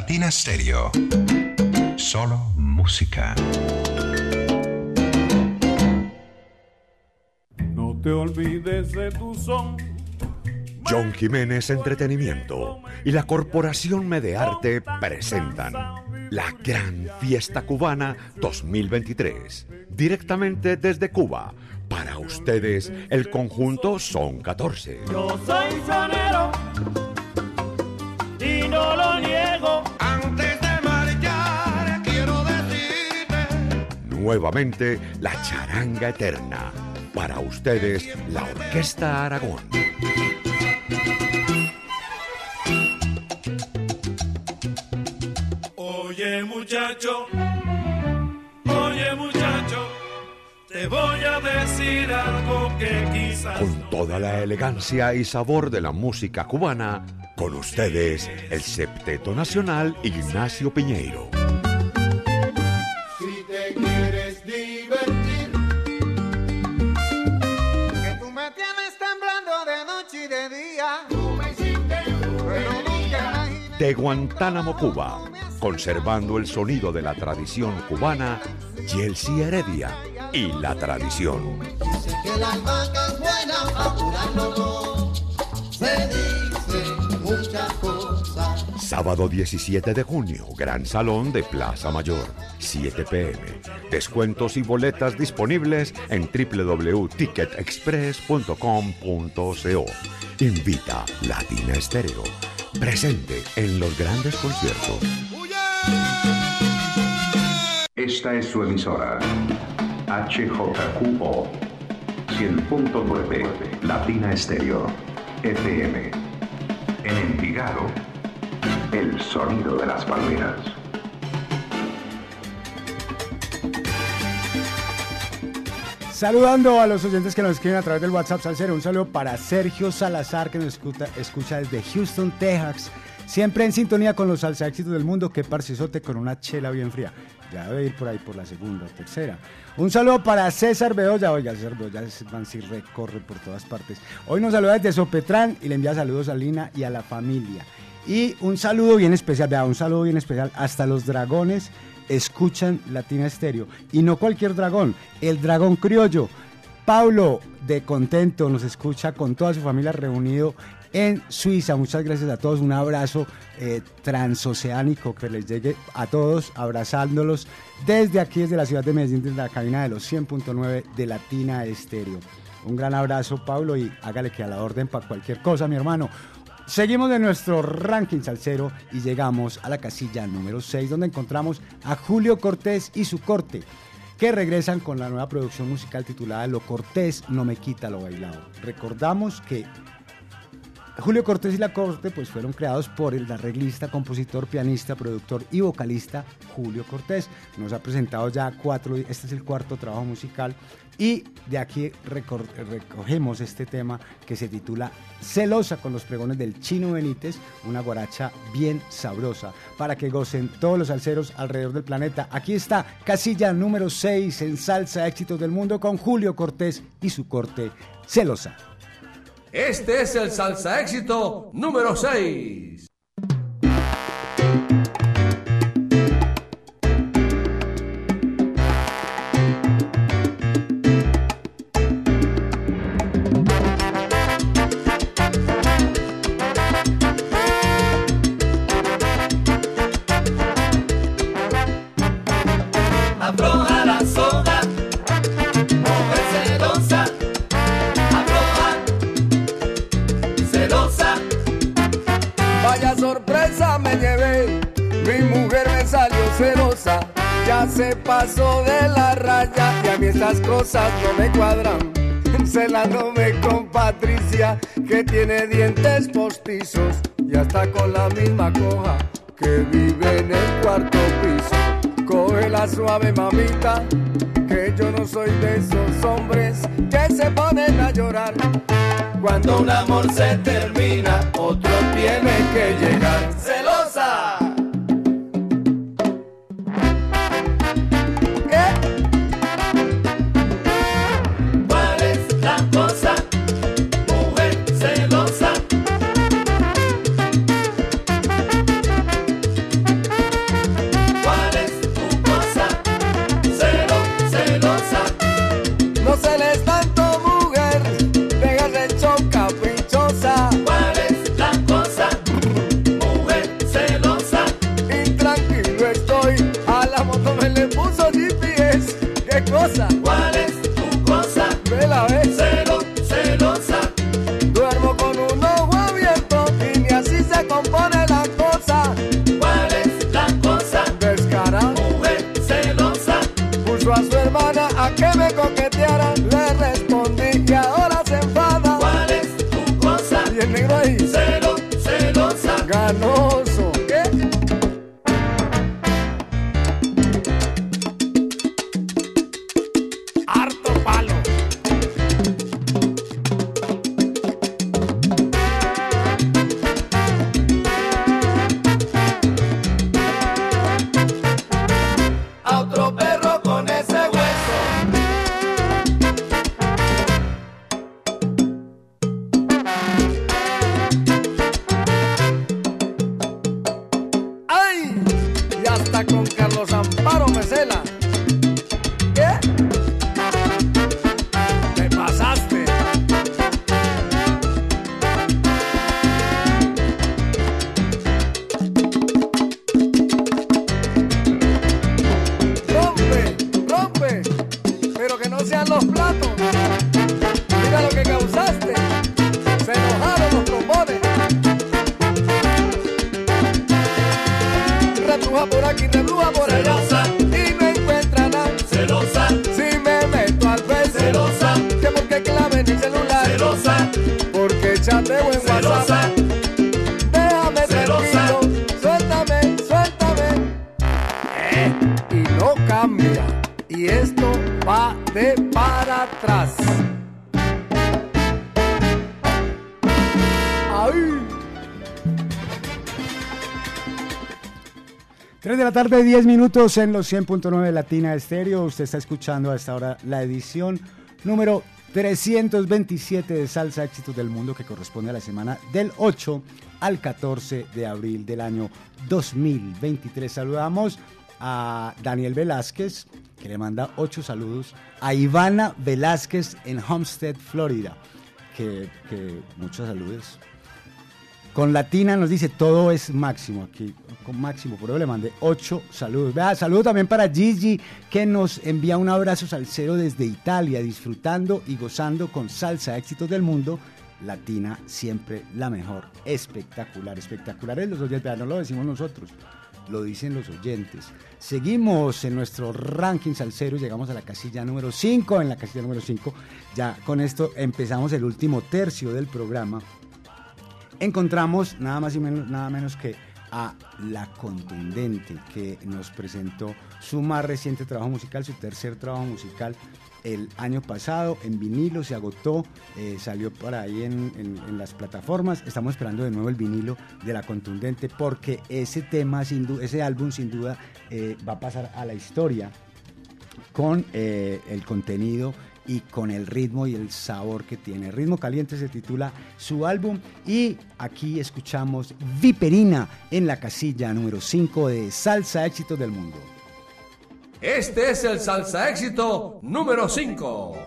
Latina Stereo. Solo música. No te olvides de tu son. John Jiménez Entretenimiento y la Corporación Medearte presentan la Gran Fiesta Cubana 2023. Directamente desde Cuba. Para ustedes, el conjunto son 14. Yo soy sonero y no lo niego. Antes de marchar, quiero decirte. Nuevamente, la charanga eterna. Para ustedes, la Orquesta Aragón. Oye, muchacho. Oye, muchacho. Te voy a decir algo que quizás. Con toda la elegancia y sabor de la música cubana, con ustedes, el Septeto Nacional Ignacio Piñeiro. Si te quieres divertir. Que tú me tienes temblando de noche y de día. Tú me hiciste. De Guantánamo, Cuba, conservando el sonido de la tradición cubana, Yelsi Heredia y la tradición. Dice que la albahaca es buena para curarlo todo. Se dice muchas cosas. Sábado 17 de junio, Gran Salón de Plaza Mayor, 7 pm. Descuentos y boletas disponibles en www.ticketexpress.com.co. Invita Latina Estéreo. Presente en los grandes conciertos. Esta es su emisora. HJQO 100.9 Latina Estéreo FM. En Envigado, el sonido de las palmeras. Saludando a los oyentes que nos escriben a través del WhatsApp Salcero. Un saludo para Sergio Salazar que nos escucha, escucha desde Houston, Texas. Siempre en sintonía con los salsa éxitos del mundo. Que parcizote con una chela bien fría. Ya debe ir por ahí por la segunda o tercera. Un saludo para César Bedoya. Oiga, César Bedoya es man, sí recorre por todas partes. Hoy nos saluda desde Sopetrán y le envía saludos a Lina y a la familia. Y un saludo bien especial, vea, un saludo bien especial hasta los dragones escuchan Latina Estéreo. Y no cualquier dragón, el dragón criollo. Paulo de Contento nos escucha con toda su familia reunido en Suiza. Muchas gracias a todos. Un abrazo eh, transoceánico que les llegue a todos, abrazándolos desde aquí, desde la ciudad de Medellín, desde la cabina de los 100.9 de Latina Estéreo. Un gran abrazo, Pablo, y hágale que a la orden para cualquier cosa, mi hermano. Seguimos de nuestro ranking salsero y llegamos a la casilla número 6, donde encontramos a Julio Cortés y su corte, que regresan con la nueva producción musical titulada Lo Cortés no me quita lo bailado. Recordamos que Julio Cortés y la Corte pues fueron creados por el arreglista, compositor, pianista, productor y vocalista Julio Cortés. Nos ha presentado ya cuatro, este es el cuarto trabajo musical y de aquí recogemos este tema que se titula Celosa con los pregones del Chino Benítez, una guaracha bien sabrosa para que gocen todos los salseros alrededor del planeta. Aquí está casilla número 6 en Salsa Éxitos del Mundo con Julio Cortés y su corte Celosa. Este es el salsa éxito número 6. No me cuadran. [laughs] Celándome con Patricia, que tiene dientes postizos y hasta con la misma coja que vive en el cuarto piso. Coge la suave mamita, que yo no soy de esos hombres que se ponen a llorar. Cuando un amor se termina, tarde, 10 minutos en los 100.9 Latina Estéreo. Usted está escuchando a esta hora la edición número 327 de Salsa Éxitos del Mundo que corresponde a la semana del 8 al 14 de abril del año 2023. Saludamos a Daniel Velázquez, que le manda ocho saludos, a Ivana Velázquez en Homestead, Florida, que, que muchos saludos. Con Latina nos dice todo es máximo aquí, con máximo, por eso le mandé ocho saludos. Vea, saludo también para Gigi, que nos envía un abrazo salsero desde Italia, disfrutando y gozando con salsa éxitos del mundo. Latina siempre la mejor, espectacular, espectacular. Es los oyentes, no lo decimos nosotros, lo dicen los oyentes. Seguimos en nuestro ranking salsero, llegamos a la casilla número 5, en la casilla número 5. Ya con esto empezamos el último tercio del programa encontramos nada más y nada menos que a La Contundente, que nos presentó su más reciente trabajo musical, su tercer trabajo musical el año pasado en vinilo, se agotó, eh, salió por ahí en las plataformas. Estamos esperando de nuevo el vinilo de La Contundente porque ese tema, sin du- ese álbum sin duda eh, va a pasar a la historia con eh, el contenido y con el ritmo y el sabor que tiene. Ritmo Caliente se titula su álbum y aquí escuchamos Viperina en la casilla número 5 de Salsa Éxitos del Mundo. Este es el salsa éxito número 5.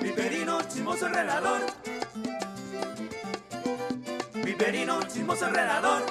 Viperino, chismoso enredador. Viperino, chismoso enredador.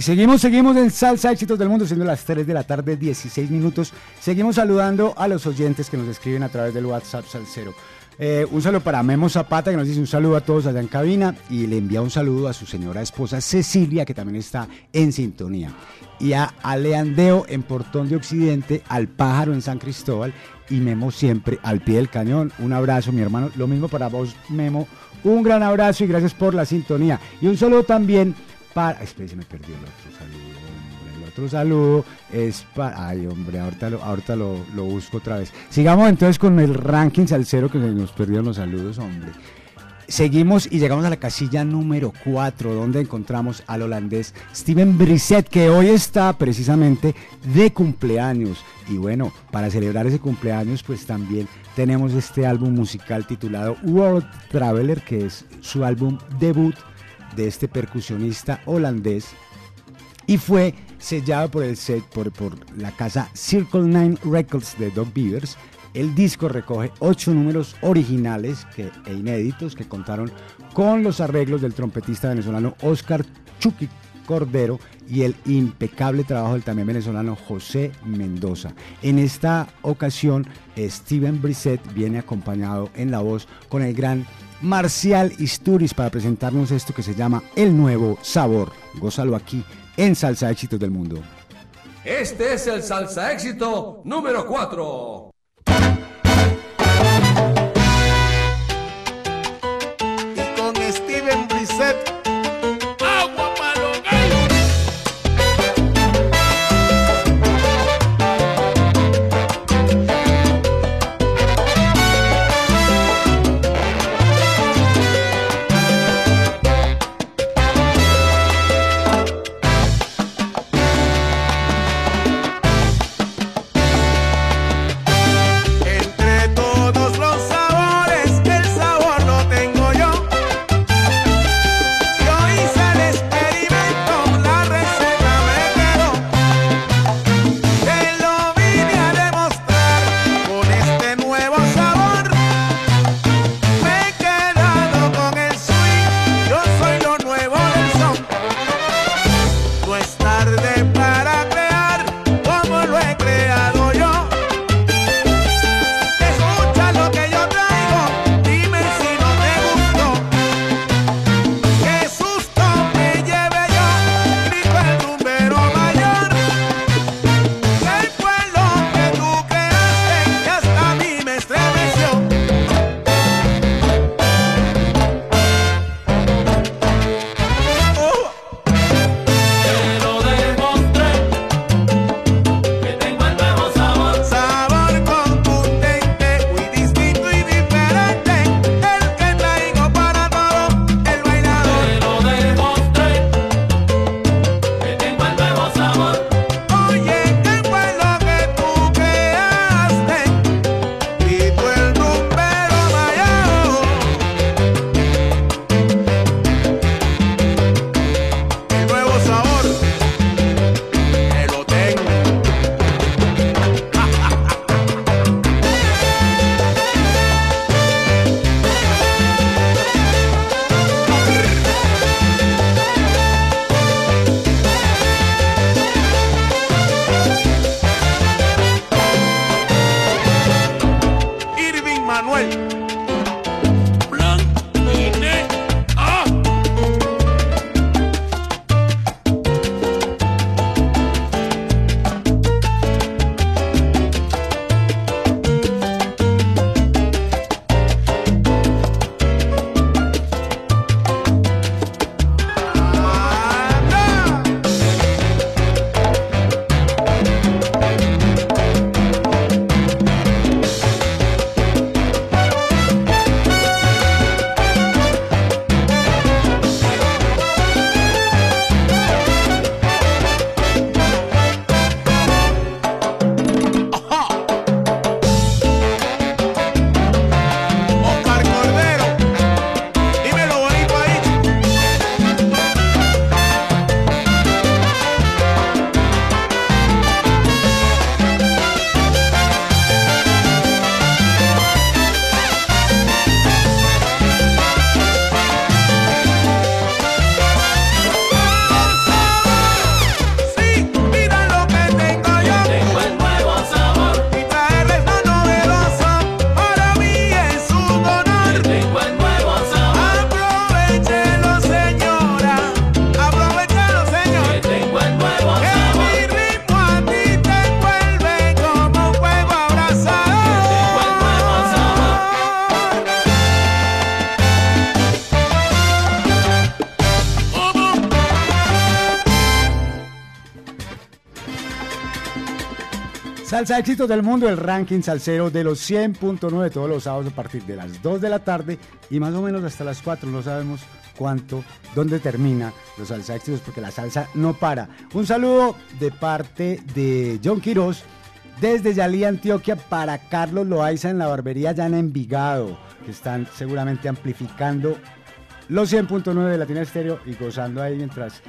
Seguimos, seguimos en Salsa Éxitos del Mundo, siendo las 3 de la tarde, 16 minutos. Seguimos saludando a los oyentes que nos escriben a través del WhatsApp Salcero. Eh, un saludo para Memo Zapata, que nos dice un saludo a todos allá en cabina y le envía un saludo a su señora esposa Cecilia, que también está en sintonía. Y a Aleandeo en Portón de Occidente, al Pájaro en San Cristóbal y Memo siempre al pie del cañón. Un abrazo, mi hermano. Lo mismo para vos, Memo. Un gran abrazo y gracias por la sintonía. Y un saludo también para. Espera, se me perdió el otro saludo. hombre. El otro saludo es para. Ay, hombre, ahorita lo, ahorita lo, lo busco otra vez. Sigamos entonces con el ranking salsero que se nos perdieron los saludos, hombre. Seguimos y llegamos a la casilla número 4, donde encontramos al holandés Steven Brisset, que hoy está precisamente de cumpleaños. Y bueno, para celebrar ese cumpleaños, pues también tenemos este álbum musical titulado World Traveler, que es su álbum debut de este percusionista holandés y fue sellado por el set por, por la casa Circle Nine Records de Doc Beavers. El disco recoge ocho números originales que, e inéditos que contaron con los arreglos del trompetista venezolano Oscar Chucky Cordero y el impecable trabajo del también venezolano José Mendoza. En esta ocasión, Steven Brisset viene acompañado en la voz con el gran Marcial Isturiz para presentarnos esto que se llama El Nuevo Sabor. Gózalo aquí en Salsa Éxitos del Mundo. Este es el salsa éxito número 4. Salsa Éxitos del Mundo, el ranking salsero de los 100.9 todos los sábados a partir de las 2 de la tarde y más o menos hasta las 4. No sabemos cuánto, dónde termina los salsa éxitos porque la salsa no para. Un saludo de parte de John Quiroz desde Yalí, Antioquia, para Carlos Loaiza en la barbería Llana Envigado, que están seguramente amplificando los 100.9 de Latina Estéreo y gozando ahí mientras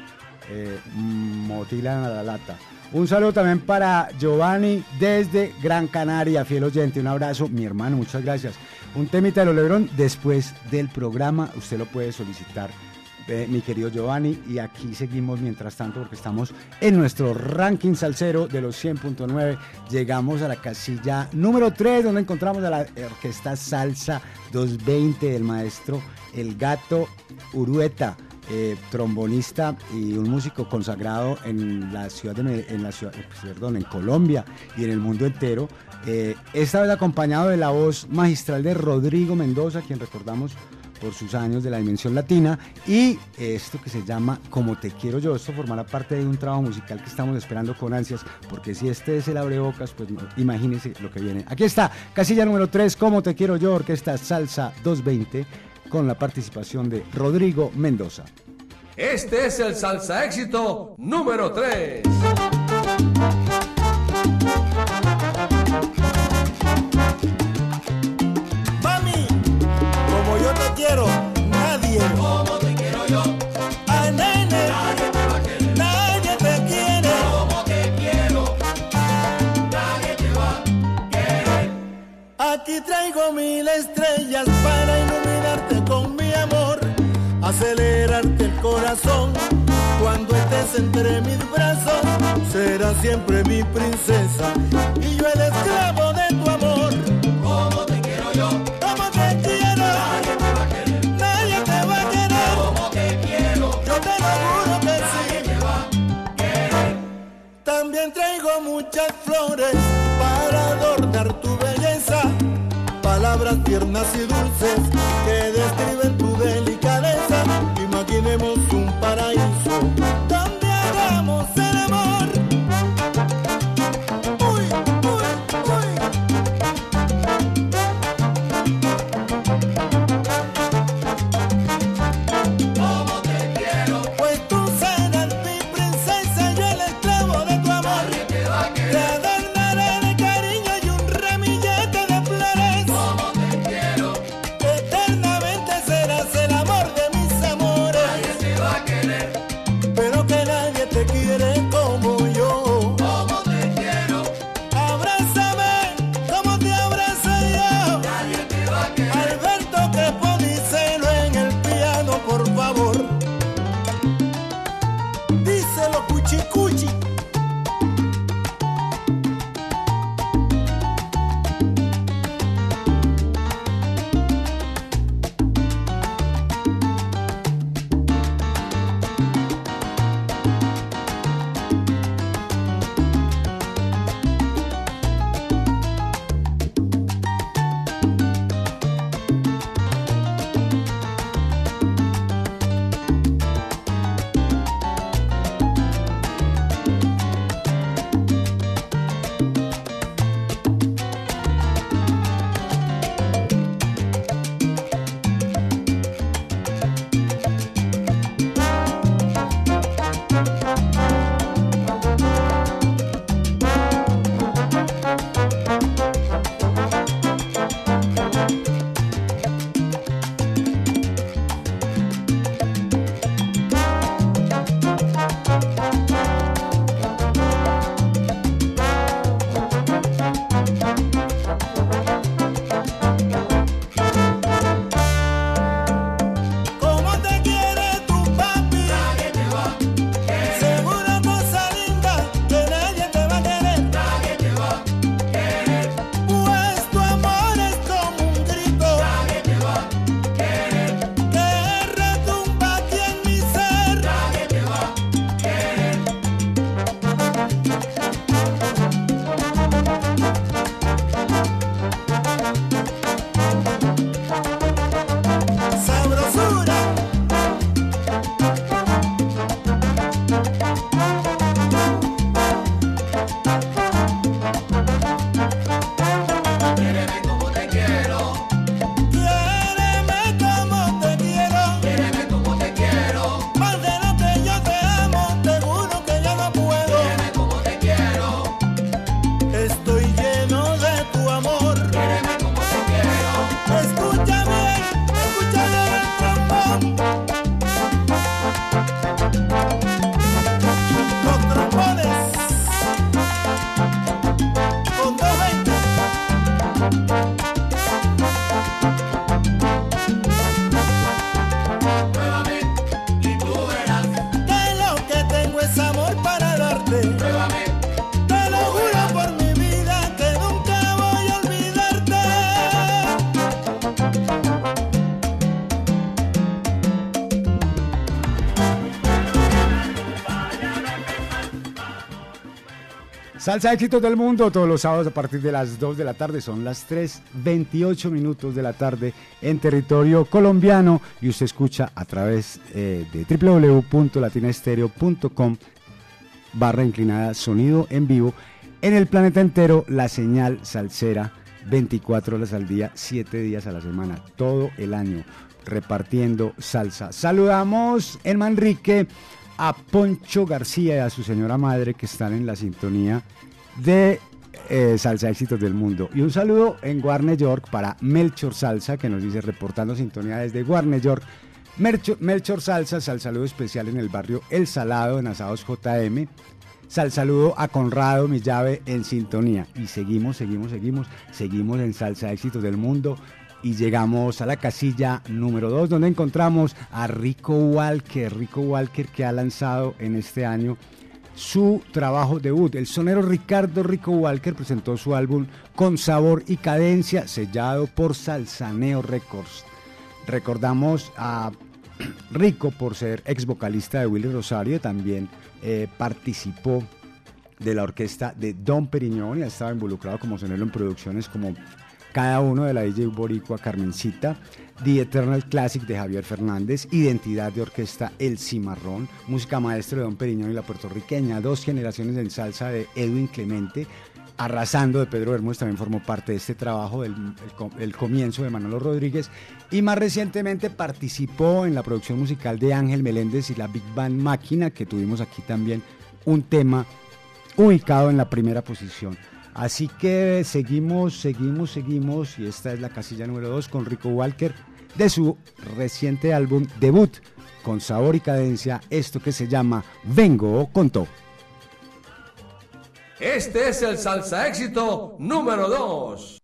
eh, motilan a la lata. Un saludo también para Giovanni desde Gran Canaria, fiel oyente. Un abrazo, mi hermano, muchas gracias. Un temita de los Lebrón después del programa. Usted lo puede solicitar, eh, mi querido Giovanni. Y aquí seguimos mientras tanto porque estamos en nuestro ranking salsero de los 100.9. Llegamos a la casilla número 3 donde encontramos a la orquesta Salsa 220 del maestro El Gato Urueta eh, trombonista y un músico consagrado en la ciudad de en la ciudad, eh, perdón, en Colombia y en el mundo entero. Eh, esta vez acompañado de la voz magistral de Rodrigo Mendoza, quien recordamos por sus años de la dimensión latina y esto que se llama Como te quiero yo, esto formará parte de un trabajo musical que estamos esperando con ansias, porque si este es el abrebocas, pues imagínense lo que viene. Aquí está, casilla número 3, Como te quiero yo, orquesta Salsa 220, con la participación de Rodrigo Mendoza. Este es el salsa éxito número 3. Mami, como yo te quiero, nadie. Como te quiero yo. A nene. Nadie te va a querer. Nadie te quiere. Como te quiero. Nadie te va a querer. Aquí traigo mil estrellas para Acelerarte el corazón. Cuando estés entre mis brazos, serás siempre mi princesa. Y yo el esclavo de tu amor. Como te quiero yo. Como te quiero. Nadie te va a querer. Nadie te va a querer. Yo te lo juro que. También traigo muchas flores para adornar tu belleza. Palabras tiernas y dulces que describen tu delicadeza. Imaginemos un paraíso Salsa éxitos del mundo todos los sábados a partir de las 2 de la tarde, son las 3.28 minutos de la tarde en territorio colombiano y usted escucha a través eh, de www.latinaestereo.com barra inclinada sonido en vivo en el planeta entero la señal salsera 24 horas al día, 7 días a la semana, todo el año repartiendo salsa. Saludamos en Manrique a Poncho García y a su señora madre que están en la sintonía de eh, Salsa Éxitos del Mundo. Y un saludo en Warner York para Melchor Salsa que nos dice reportando sintonía desde Warner York. Melchor, Melchor Salsa, sal saludo especial en el barrio El Salado en Asados JM. Sal saludo a Conrado, mi llave en sintonía. Y seguimos, seguimos, seguimos, seguimos en Salsa Éxitos del Mundo. Y llegamos a la casilla número 2, donde encontramos a Rico Walker. Rico Walker que ha lanzado en este año su trabajo debut. El sonero Ricardo Rico Walker presentó su álbum Con Sabor y Cadencia, sellado por Salsaneo Records. Recordamos a [clears throat] Rico por ser ex vocalista de Willy Rosario, también eh, participó de la orquesta de Don Periñón y ha estado involucrado como sonero en producciones como cada uno de la DJ Boricua Carmencita, The Eternal Classic de Javier Fernández, Identidad de Orquesta El Cimarrón, música maestro de Don Periñón y la puertorriqueña, dos generaciones en salsa de Edwin Clemente, Arrasando de Pedro Bermúdez también formó parte de este trabajo, del el el comienzo de Manolo Rodríguez, y más recientemente participó en la producción musical de Ángel Meléndez y la Big Band Máquina, que tuvimos aquí también un tema ubicado en la primera posición. Así que seguimos, seguimos, seguimos, y esta es la casilla número 2 con Rico Walker de su reciente álbum debut con sabor y cadencia, esto que se llama Vengo con todo. Este es el salsa éxito número 2.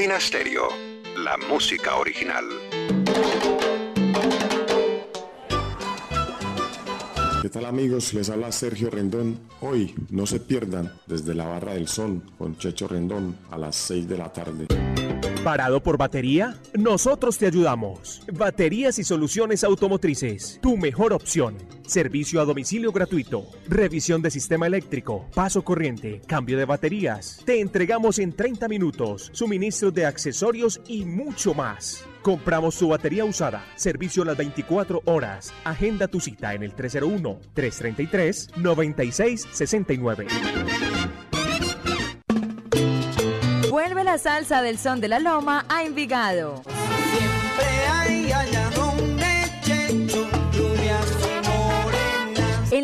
Latina Stereo, la música original. ¿Qué tal amigos? Les habla Sergio Rendón. Hoy no se pierdan desde la Barra del Sol con Checho Rendón a las 6 de la tarde. ¿Parado por batería? Nosotros te ayudamos. Baterías y soluciones automotrices. Tu mejor opción. Servicio a domicilio gratuito. Revisión de sistema eléctrico. Paso corriente. Cambio de baterías. Te entregamos en 30 minutos. Suministro de accesorios y mucho más. Compramos tu batería usada. Servicio las 24 horas. Agenda tu cita en el 301-333-9669. Vuelve la salsa del son de la loma a Envigado.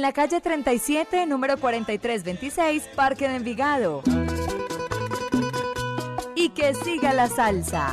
La calle 37, número 4326, Parque de Envigado. Y que siga la salsa.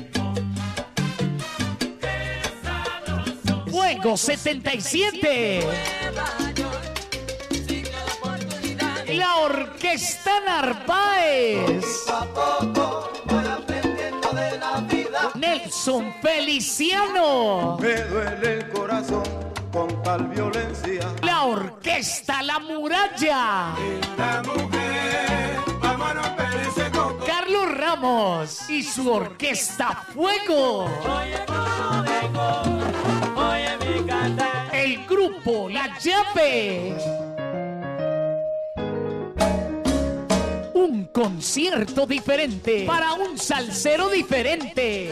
Fuego 77. La Orquesta Narváez. Nelson Feliciano. Me duele el corazón con tal violencia. La Orquesta La Muralla. La mujer, Y su Orquesta Fuego. El grupo La Llave. Un concierto diferente para un salsero diferente.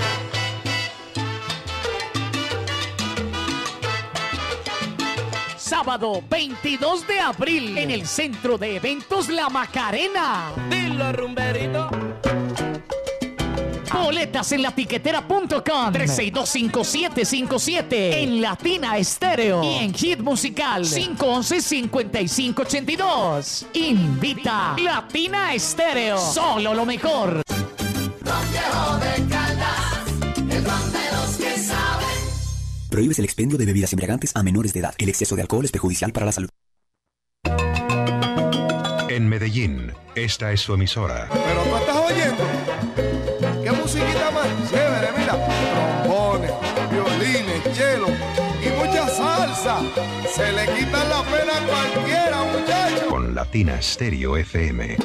Sábado 22 de abril en el Centro de Eventos La Macarena. Dilo, rumberito. Boletas en latiquetera.com 3625757 en Latina Estéreo y en Hit Musical 511-5582. Invita Latina Estéreo. Solo lo mejor. Prohíbes el expendio de bebidas embriagantes a menores de edad. El exceso de alcohol es perjudicial para la salud. En Medellín, esta es su emisora. Pero tú estás oyendo. ¿Qué musiquita más chévere? Mira, trombones, violines, chelo y mucha salsa. Se le quita la pena a cualquiera, muchacho. Con Latina Stereo FM.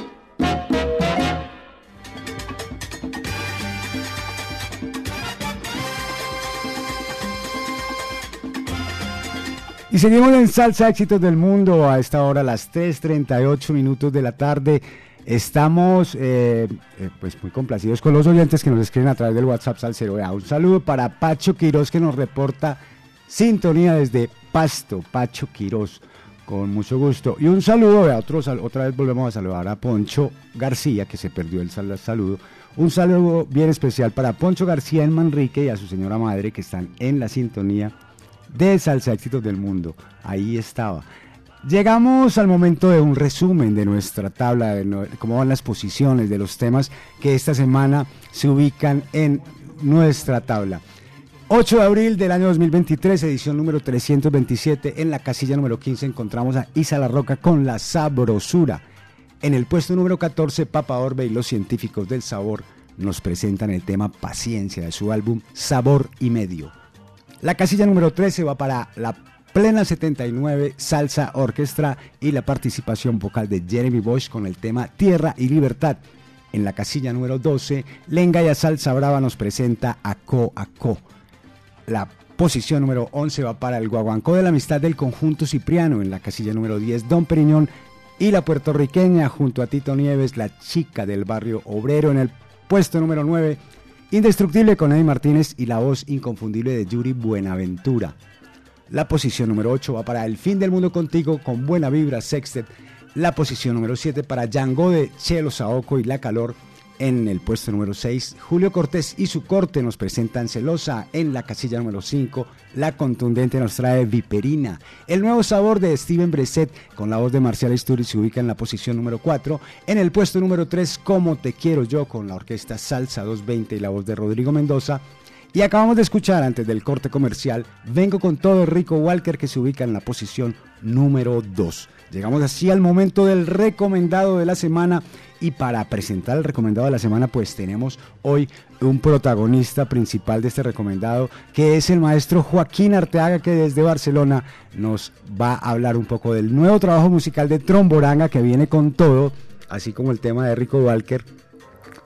Y seguimos en Salsa Éxitos del Mundo a esta hora, las 3.38 minutos de la tarde. Estamos eh, eh, pues muy complacidos con los oyentes que nos escriben a través del WhatsApp Salsero. Vea, Un saludo para Pacho Quiroz que nos reporta sintonía desde Pasto, Pacho Quiroz, con mucho gusto. Y un saludo, vea, otro, otra vez volvemos a saludar a Poncho García, que se perdió el sal- saludo. Un saludo bien especial para Poncho García en Manrique y a su señora madre que están en la sintonía de Salsa Éxitos del Mundo. Ahí estaba. Llegamos al momento de un resumen de nuestra tabla, de cómo van las posiciones de los temas que esta semana se ubican en nuestra tabla. 8 de abril del año 2023, edición número 327. En la casilla número 15 encontramos a Isa La Roca con La Sabrosura. En el puesto número 14, Papa Orbe y los científicos del sabor nos presentan el tema Paciencia de su álbum Sabor y Medio. La casilla número 13 va para la Plena 79 Salsa Orquestra y la participación vocal de Jeremy Bosch con el tema Tierra y Libertad. En la casilla número 12, Lenga y Salsa Brava nos presenta Aco Aco. La posición número 11 va para el Guaguancó de la Amistad del Conjunto Cipriano. En la casilla número 10, Don Periñón y la puertorriqueña junto a Tito Nieves, la chica del barrio obrero. En el puesto número 9, Indestructible con Eddie Martínez y la voz inconfundible de Yuri Buenaventura. La posición número 8 va para El fin del mundo contigo con buena vibra Sextet. La posición número 7 para Django de Chelo Saoko y La Calor. En el puesto número 6, Julio Cortés y su corte nos presentan Celosa. En la casilla número 5, la contundente nos trae Viperina. El nuevo sabor de Steven Breset con la voz de Marcial Esturi se ubica en la posición número 4. En el puesto número 3, Como Te Quiero Yo con la orquesta Salsa 220 y la voz de Rodrigo Mendoza. Y acabamos de escuchar antes del corte comercial, Vengo con todo Rico Walker que se ubica en la posición número 2. Llegamos así al momento del recomendado de la semana y para presentar el recomendado de la semana pues tenemos hoy un protagonista principal de este recomendado que es el maestro Joaquín Arteaga que desde Barcelona nos va a hablar un poco del nuevo trabajo musical de Tromboranga que viene con todo, así como el tema de Rico Walker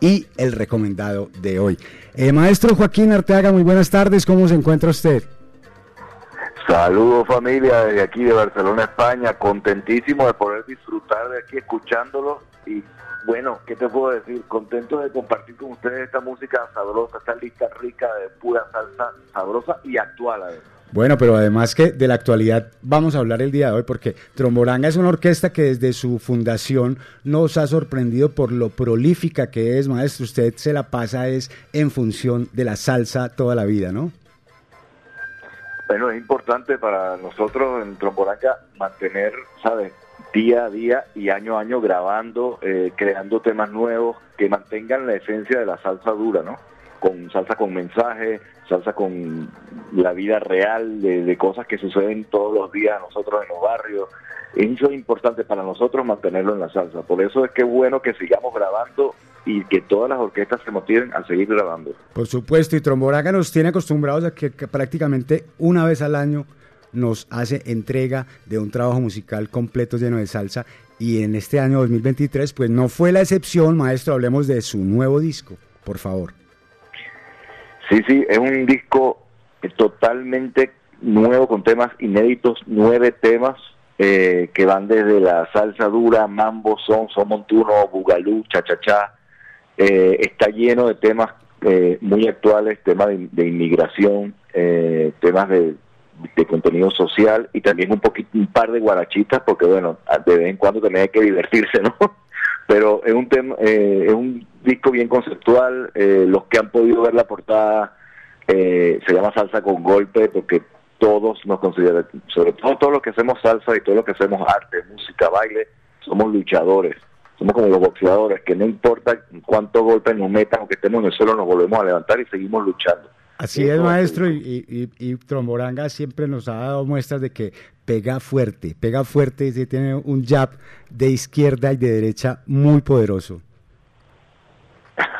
y el recomendado de hoy. Eh, maestro Joaquín Arteaga, muy buenas tardes, ¿cómo se encuentra usted? Saludos familia desde aquí de Barcelona, España, contentísimo de poder disfrutar de aquí escuchándolo y bueno, ¿qué te puedo decir? Contento de compartir con ustedes esta música sabrosa, esta lista rica de pura salsa sabrosa y actual. además. Bueno, pero además que de la actualidad vamos a hablar el día de hoy porque Tromboranga es una orquesta que desde su fundación nos ha sorprendido por lo prolífica que es, maestro. Usted se la pasa es en función de la salsa toda la vida, ¿no? Bueno, es importante para nosotros en Tromboranga mantener, ¿sabes? Día a día y año a año grabando, eh, creando temas nuevos que mantengan la esencia de la salsa dura, ¿no? Con salsa con mensaje, salsa con la vida real de, de cosas que suceden todos los días a nosotros en los barrios. Eso es importante para nosotros mantenerlo en la salsa. Por eso es que es bueno que sigamos grabando y que todas las orquestas se motiven a seguir grabando. Por supuesto, y Tromboranga nos tiene acostumbrados a que, que prácticamente una vez al año nos hace entrega de un trabajo musical completo lleno de salsa y en este año 2023 pues no fue la excepción, maestro, hablemos de su nuevo disco, por favor. Sí, sí, es un disco totalmente nuevo con temas inéditos, nueve temas eh, que van desde la salsa dura, mambo, son, son montuno, bugalú, cha-cha-cha. Eh, está lleno de temas eh, muy actuales, temas de, inmigración, eh, temas de, contenido social y también un poquito un par de guarachitas porque bueno de vez en cuando también hay que divertirse no [laughs] pero es un tema eh, es un disco bien conceptual eh, los que han podido ver la portada eh, se llama salsa con golpe porque todos nos consideran sobre todo todos los que hacemos salsa y todos los que hacemos arte música baile somos luchadores somos como los boxeadores que no importa cuántos golpes nos metan o que estemos en el suelo nos volvemos a levantar y seguimos luchando Así es, maestro, y, y, y, Tromboranga siempre nos ha dado muestras de que pega fuerte, pega fuerte y tiene un jab de izquierda y de derecha muy poderoso.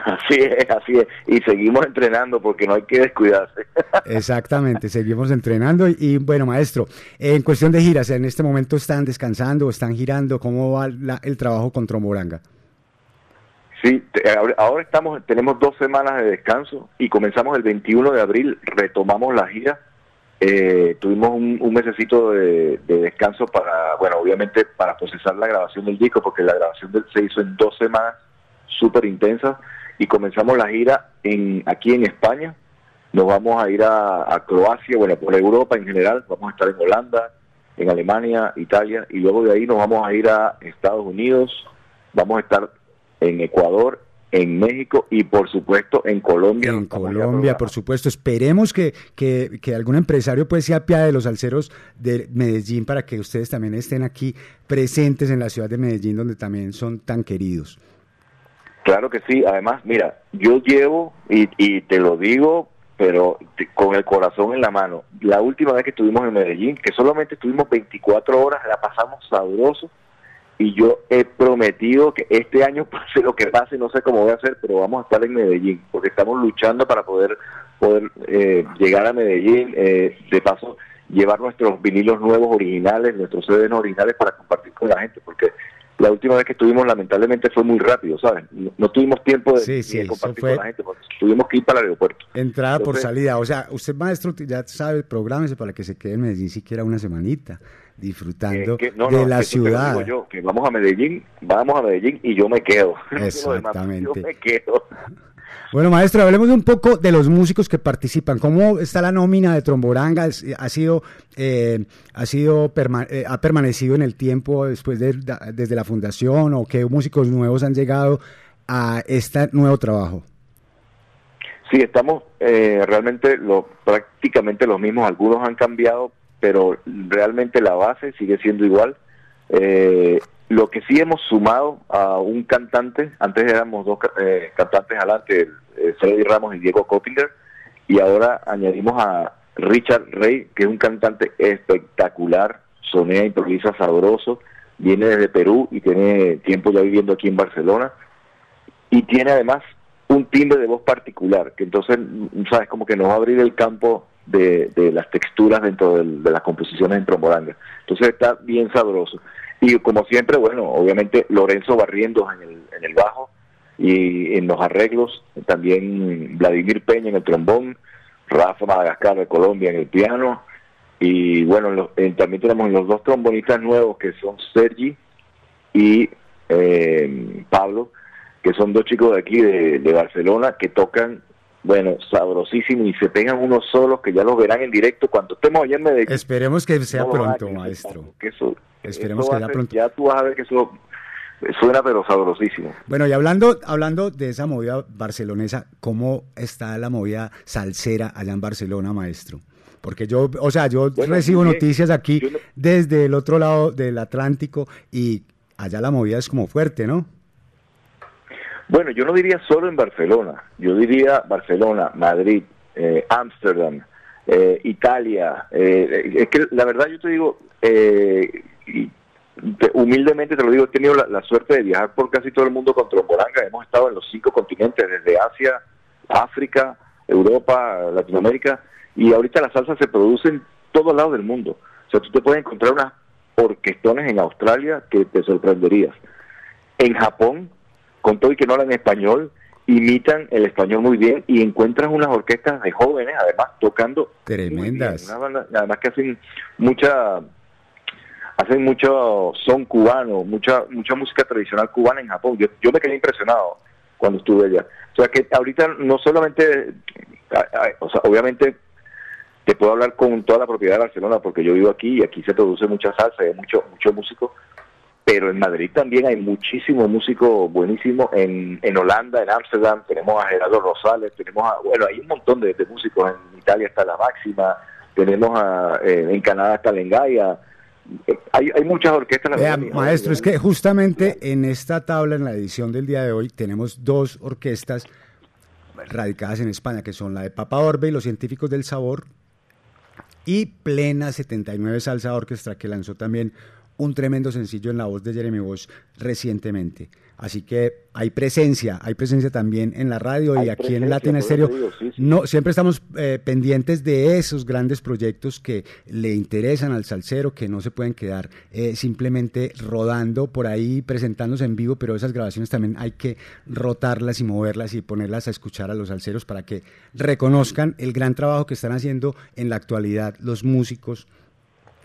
Así es, así es. Y seguimos entrenando porque no hay que descuidarse. [laughs] Exactamente, seguimos entrenando. Y, y, bueno, maestro, en cuestión de giras, ¿en este momento están descansando, están girando? ¿Cómo va la, el trabajo con Tromboranga? Sí, ahora estamos, tenemos dos semanas de descanso y comenzamos el 21 de abril, retomamos la gira. Eh, tuvimos un, un mesecito de, de, descanso para, bueno, obviamente para procesar la grabación del disco, porque la grabación del, se hizo en dos semanas súper intensas y comenzamos la gira en aquí en España. Nos vamos a ir a, a Croacia, bueno, por Europa en general, vamos a estar en Holanda, en Alemania, Italia, y luego de ahí nos vamos a ir a Estados Unidos, vamos a estar en Ecuador, en México y por supuesto en Colombia. En Colombia, por supuesto. Esperemos que, que, que, algún empresario pues se apiade de los alceros de Medellín para que ustedes también estén aquí presentes en la ciudad de Medellín donde también son tan queridos. Claro que sí. Además, mira, yo llevo y, y te lo digo pero con el corazón en la mano. La última vez que estuvimos en Medellín, que solamente estuvimos 24 horas, la pasamos sabroso y yo he prometido que este año [laughs] pase lo que pase, no sé cómo voy a hacer, pero vamos a estar en Medellín, porque estamos luchando para poder poder eh, llegar a Medellín, eh, de paso llevar nuestros vinilos nuevos originales, nuestros CDs originales para compartir con la gente, porque la última vez que estuvimos lamentablemente fue muy rápido, ¿sabes? No, no tuvimos tiempo de, Sí, ni sí, de eso compartir fue- con la gente, porque tuvimos que ir para el aeropuerto. Entrada por salida. O sea, usted, maestro, ya sabe, prográmese para que se quede en Medellín siquiera una semanita, disfrutando Que- no, de no, la ciudad. digo yo, que vamos a Medellín, vamos a Medellín y yo me quedo. [laughs] Exactamente. Yo me quedo. [laughs] Bueno, maestro, hablemos un poco de los músicos que participan. ¿Cómo está la nómina de Tromboranga? Es- ¿Ha sido, eh, ha sido eh, ha permanecido en el tiempo después de, desde la fundación o qué músicos nuevos han llegado a este nuevo trabajo? Sí, estamos eh, realmente lo, prácticamente los mismos. Algunos han cambiado, pero realmente la base sigue siendo igual. Eh, lo que sí hemos sumado a un cantante, antes éramos dos eh, cantantes adelante, el- eh, Freddy Ramos y Diego Coppinger, y ahora añadimos a Richard Rey, que es un cantante espectacular, sonea, improvisa sabroso, viene desde Perú y tiene tiempo ya viviendo aquí en Barcelona, y tiene además un timbre de voz particular, que entonces, mm, sabes, como que nos va a abrir el campo de, las texturas dentro de las composiciones en Tromboranga. Entonces está bien sabroso. Y como siempre, bueno, obviamente Lorenzo Barrientos en el, en el bajo y en los arreglos, también Vladimir Peña en el trombón, Rafa Madagascar de Colombia en el piano, y bueno, eh, también tenemos los dos trombonistas nuevos que son Sergi y eh, Pablo, que son dos chicos de aquí de Barcelona que tocan, bueno, sabrosísimo y se pegan unos solos que ya los verán en directo cuando estemos allá en Medellín. Esperemos que sea No pronto, maestro. que eso, Esperemos eso que sea pronto. Ya tú vas a ver que eso suena pero sabrosísimo. Bueno, y hablando, hablando de esa movida barcelonesa, ¿cómo está la movida salsera allá en Barcelona, maestro? Porque yo, o sea, yo Bueno, recibo noticias aquí desde el otro lado del Atlántico y allá la movida es como fuerte, ¿no? Bueno, yo no diría solo en Barcelona, yo diría Barcelona, Madrid, eh, Ámsterdam, eh, Italia. eh, es que la verdad yo te digo, eh, humildemente te lo digo, he tenido la, la suerte de viajar por casi todo el mundo con Trombolanga, hemos estado en los cinco continentes, desde Asia, África, Europa, Latinoamérica, y ahorita la salsa se produce en todos lados del mundo. O sea, tú te puedes encontrar unas orquestones en Australia que te sorprenderías. En Japón, con todo y que no hablan español, imitan el español muy bien y encuentras unas orquestas de jóvenes, además, tocando Tremendas. además que hacen mucha hacen mucho son cubano, mucha mucha música tradicional cubana en Japón. Yo, yo me quedé impresionado cuando estuve allá. O sea que ahorita no solamente, o sea, obviamente te puedo hablar con toda la propiedad de Barcelona porque yo vivo aquí y aquí se produce mucha salsa, hay mucho mucho músico, pero en Madrid también hay muchísimo músico buenísimo, en, en Holanda, en Ámsterdam, tenemos a Gerardo Rosales, tenemos a, bueno, hay un montón de, de músicos, en Italia está La Máxima, tenemos a, eh, en Canadá está Lengaya, Eh, hay, hay muchas orquestas. Vea, maestro, es que justamente en esta tabla, en la edición del día de hoy, tenemos dos orquestas radicadas en España, que son la de Papa Orbe y los científicos del sabor, y Plena 79 Salsa Orquestra, que lanzó también un tremendo sencillo en la voz de Jeremy Bosch recientemente. Así que hay presencia, hay presencia también en la radio y aquí en Latina Estéreo. sí, sí. No, siempre estamos eh, pendientes de esos grandes proyectos que le interesan al salsero, que no se pueden quedar eh, simplemente rodando por ahí, presentándose en vivo, pero esas grabaciones también hay que rotarlas y moverlas y ponerlas a escuchar a los salseros para que reconozcan el gran trabajo que están haciendo en la actualidad los músicos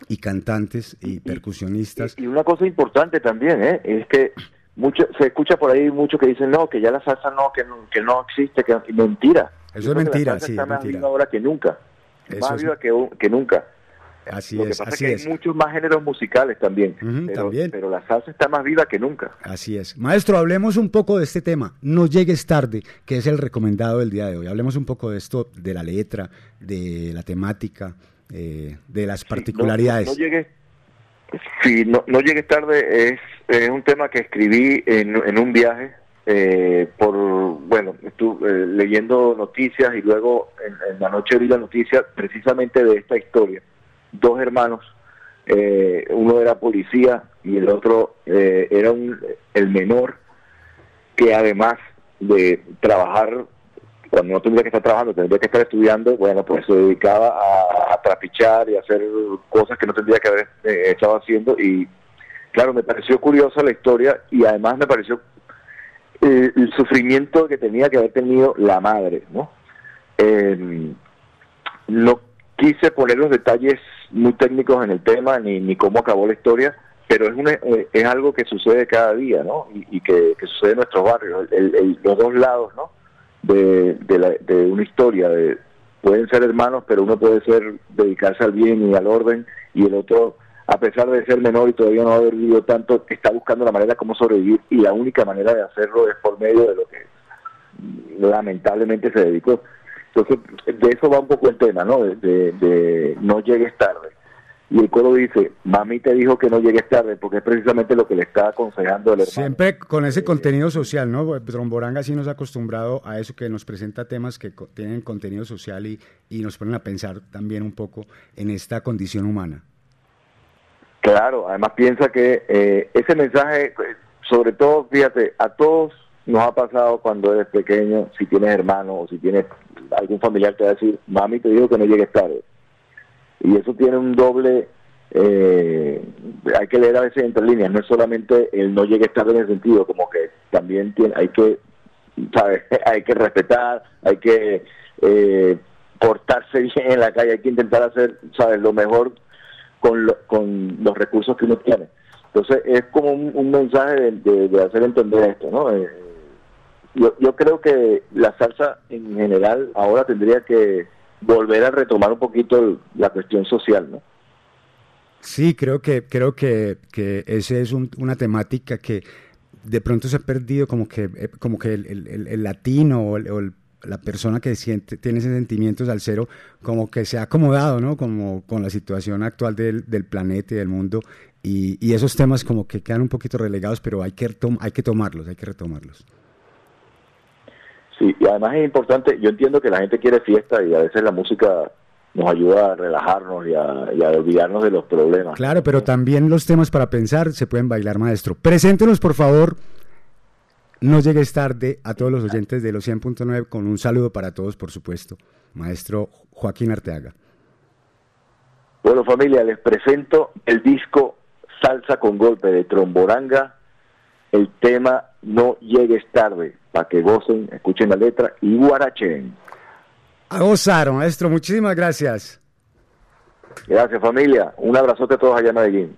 y cantantes y percusionistas. Y una cosa importante también, ¿eh? es que mucho se escucha por ahí mucho que dicen, no, que ya la salsa no, que no, que no existe, que mentira. Eso es mentira, sí, está es más mentira. viva ahora que nunca, Eso más es- viva que, que nunca. Así Lo que es, pasa así es que es. hay muchos más géneros musicales también, pero, también. pero la salsa está más viva que nunca. Así es. Maestro, hablemos un poco de este tema. No llegues tarde, que es el recomendado del día de hoy. Hablemos un poco de esto, de la letra, de la temática, eh, de las particularidades. No, no llegues, sí, no, no llegues tarde es, es un tema que escribí en, en un viaje eh, por, bueno, estuve leyendo noticias y luego en, en la noche vi la noticia precisamente de esta historia. Dos hermanos, eh, uno era policía y el otro eh, era un, el menor que además de trabajar cuando no tendría que estar trabajando, tendría que estar estudiando, bueno, pues se dedicaba a, a trapichar y a hacer cosas que no tendría que haber eh, estado haciendo y claro, me pareció curiosa la historia y además me pareció eh, el sufrimiento que tenía que haber tenido la madre, ¿no? Eh, no quise poner los detalles muy técnicos en el tema ni, ni cómo acabó la historia, pero es, una, eh, es algo que sucede cada día, ¿no? Y, que sucede en nuestros barrios, el- el- los dos lados, ¿no? De, de, la- de una historia, de, pueden ser hermanos, pero uno puede ser dedicarse al bien y al orden, y el otro, a pesar de ser menor y todavía no haber vivido tanto, está buscando la manera como sobrevivir, y la única manera de hacerlo es por medio de lo que lamentablemente se dedicó. Entonces, de eso va un poco el tema, ¿no? De, de- de no llegues tarde. Y el coro dice, mami te dijo que no llegues tarde, porque es precisamente lo que le está aconsejando el hermano. Siempre con ese contenido social, ¿no? Tromboranga sí nos ha acostumbrado a eso, que nos presenta temas que tienen contenido social y, y nos ponen a pensar también un poco en esta condición humana. Claro, además piensa que eh, ese mensaje, eh, sobre todo, fíjate, a todos nos ha pasado cuando eres pequeño, si tienes hermano o si tienes algún familiar te va a decir, mami te dijo que no llegues tarde. Y eso tiene un doble, eh, hay que leer a veces entre líneas, no es solamente el no llegues tarde en el sentido, como que también tiene, hay que, ¿sabes? [laughs] hay que respetar, hay que eh, portarse bien en la calle, hay que intentar hacer, ¿sabes? Lo mejor con, lo- con los recursos que uno tiene. Entonces es como un, un mensaje de, de- de hacer entender esto, ¿no? Eh, yo, yo creo que la salsa en general ahora tendría que volver a retomar un poquito el- la cuestión social, ¿no? Sí, creo que, creo que, que esa es un- una temática que de pronto se ha perdido, como que, eh, como que el, el- latino o, el- la persona que siente, tiene ese sentimiento salsero, como que se ha acomodado, ¿no? Como con la situación actual del, del planeta y del mundo. Y, y esos temas como que quedan un poquito relegados, pero hay que, hay que tomarlos, hay que retomarlos. Sí, y además es importante, yo entiendo que la gente quiere fiesta y a veces la música nos ayuda a relajarnos y a, y a olvidarnos de los problemas. Claro, pero también los temas para pensar se pueden bailar, maestro. Preséntenos, por favor. No llegues tarde a todos los oyentes de los 100.9 con un saludo para todos, por supuesto. Maestro Joaquín Arteaga. Bueno, familia, les presento el disco Salsa con Golpe de Tromboranga, el tema No llegues tarde, para que gocen, escuchen la letra y guarachen. A gozar, maestro. Muchísimas gracias. Gracias, familia. Un abrazote a todos allá en Medellín.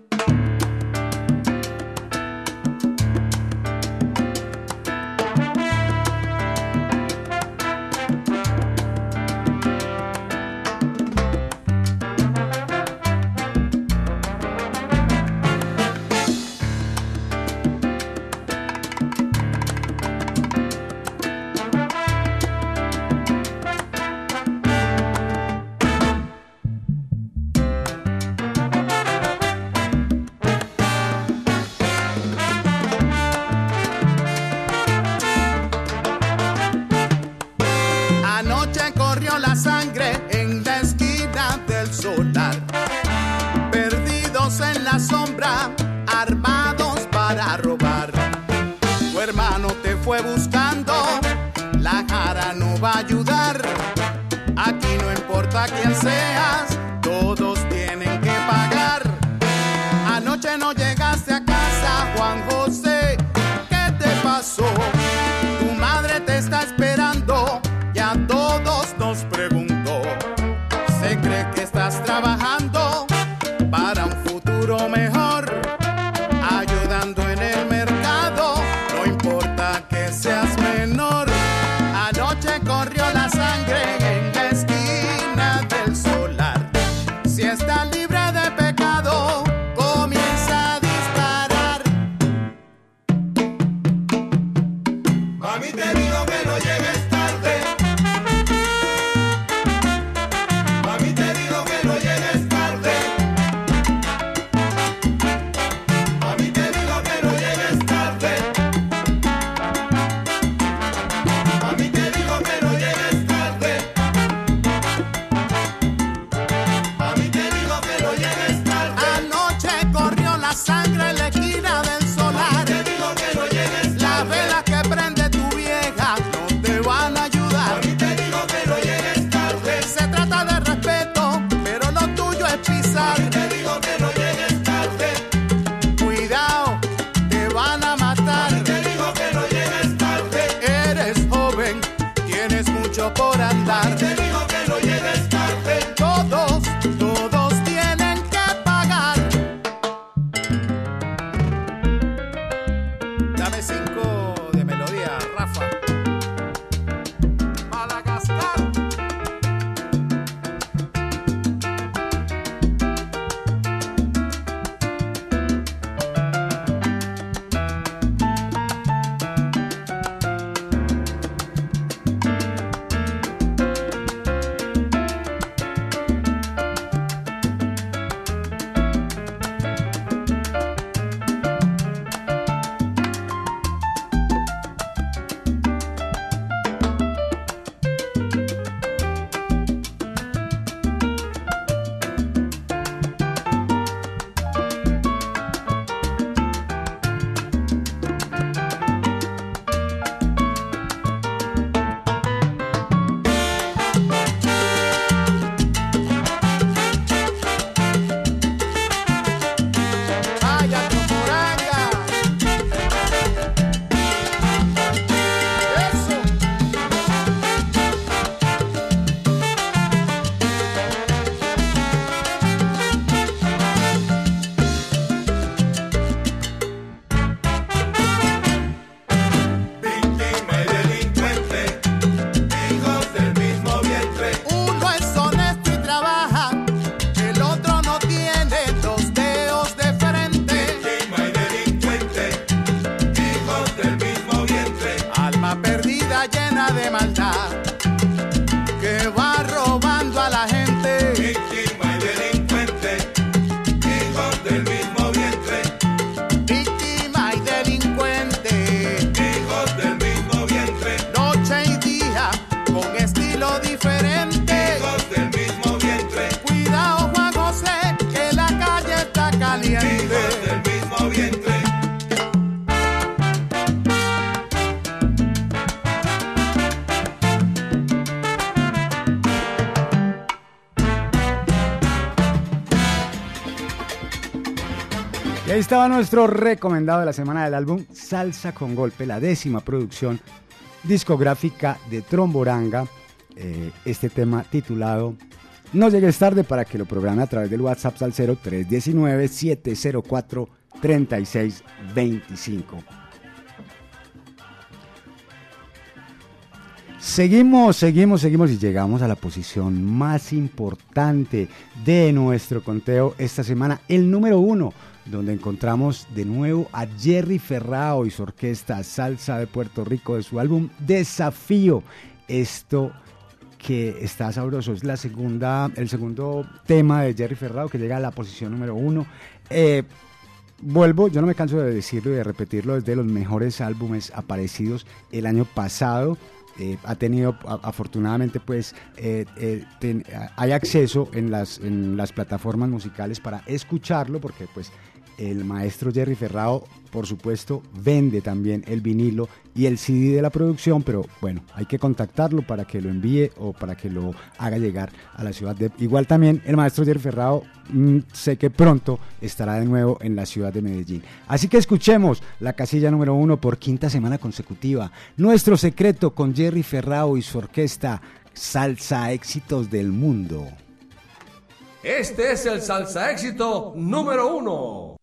Estaba nuestro recomendado de la semana del álbum Salsa con Golpe, la décima producción discográfica de Tromboranga. Eh, este tema titulado No llegues tarde para que lo programe a través del WhatsApp al 0319-704-3625. Seguimos, seguimos, seguimos y llegamos a la posición más importante de nuestro conteo esta semana, el número uno, donde encontramos de nuevo a Jerry Ferrao y su orquesta Salsa de Puerto Rico de su álbum Desafío. Esto que está sabroso es la segunda, el segundo tema de Jerry Ferrao que llega a la posición número uno. Eh, vuelvo, yo no me canso de decirlo y de repetirlo, es de los mejores álbumes aparecidos el año pasado. Eh, ha tenido afortunadamente pues eh, eh, hay acceso en las, en las plataformas musicales para escucharlo porque pues el maestro Jerry Ferrao por supuesto vende también el vinilo y el CD de la producción pero bueno hay que contactarlo para que lo envíe o para que lo haga llegar a la ciudad de igual también el maestro Jerry Ferrao mm, sé que pronto estará de nuevo en la ciudad de Medellín. Así que escuchemos la casilla número uno por quinta semana consecutiva. Nuestro secreto con Jerry Ferrao y su orquesta Salsa Éxitos del Mundo. Este es el salsa éxito número uno.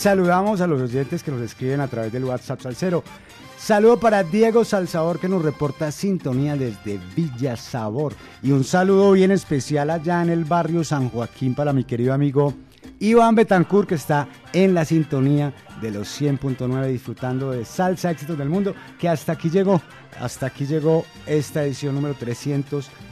Saludamos a los oyentes que nos escriben a través del WhatsApp Salcero. Saludo para Diego Salzador que nos reporta sintonía desde Villa Sabor. Y un saludo bien especial allá en el barrio San Joaquín para mi querido amigo Iván Betancourt que está en la sintonía de los 100.9 disfrutando de Salsa Éxitos del Mundo que hasta aquí llegó. Hasta aquí llegó esta edición número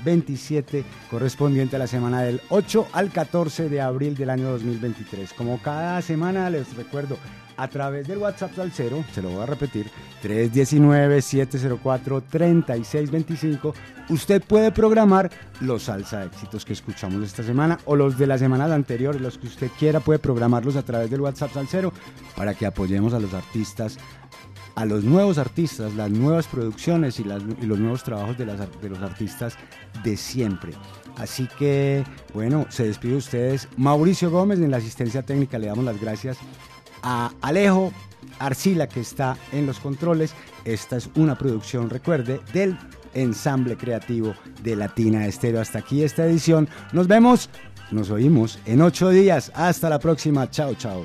327 correspondiente a la semana del 8 al 14 de abril del año 2023. Como cada semana les recuerdo a través del WhatsApp Salcero, se lo voy a repetir, 319-704-3625, usted puede programar los salsa éxitos que escuchamos esta semana o los de las semanas anteriores, los que usted quiera puede programarlos a través del WhatsApp Salcero para que apoyemos a los artistas a los nuevos artistas, las nuevas producciones y, los nuevos trabajos de, de los artistas de siempre. Así que, bueno, se despide de ustedes Mauricio Gómez en la asistencia técnica. Le damos las gracias a Alejo Arcila que está en los controles. Esta es una producción, recuerde, del ensamble creativo de Latina Estéreo. Hasta aquí esta edición. Nos vemos, nos oímos en ocho días. Hasta la próxima. Chao, chao.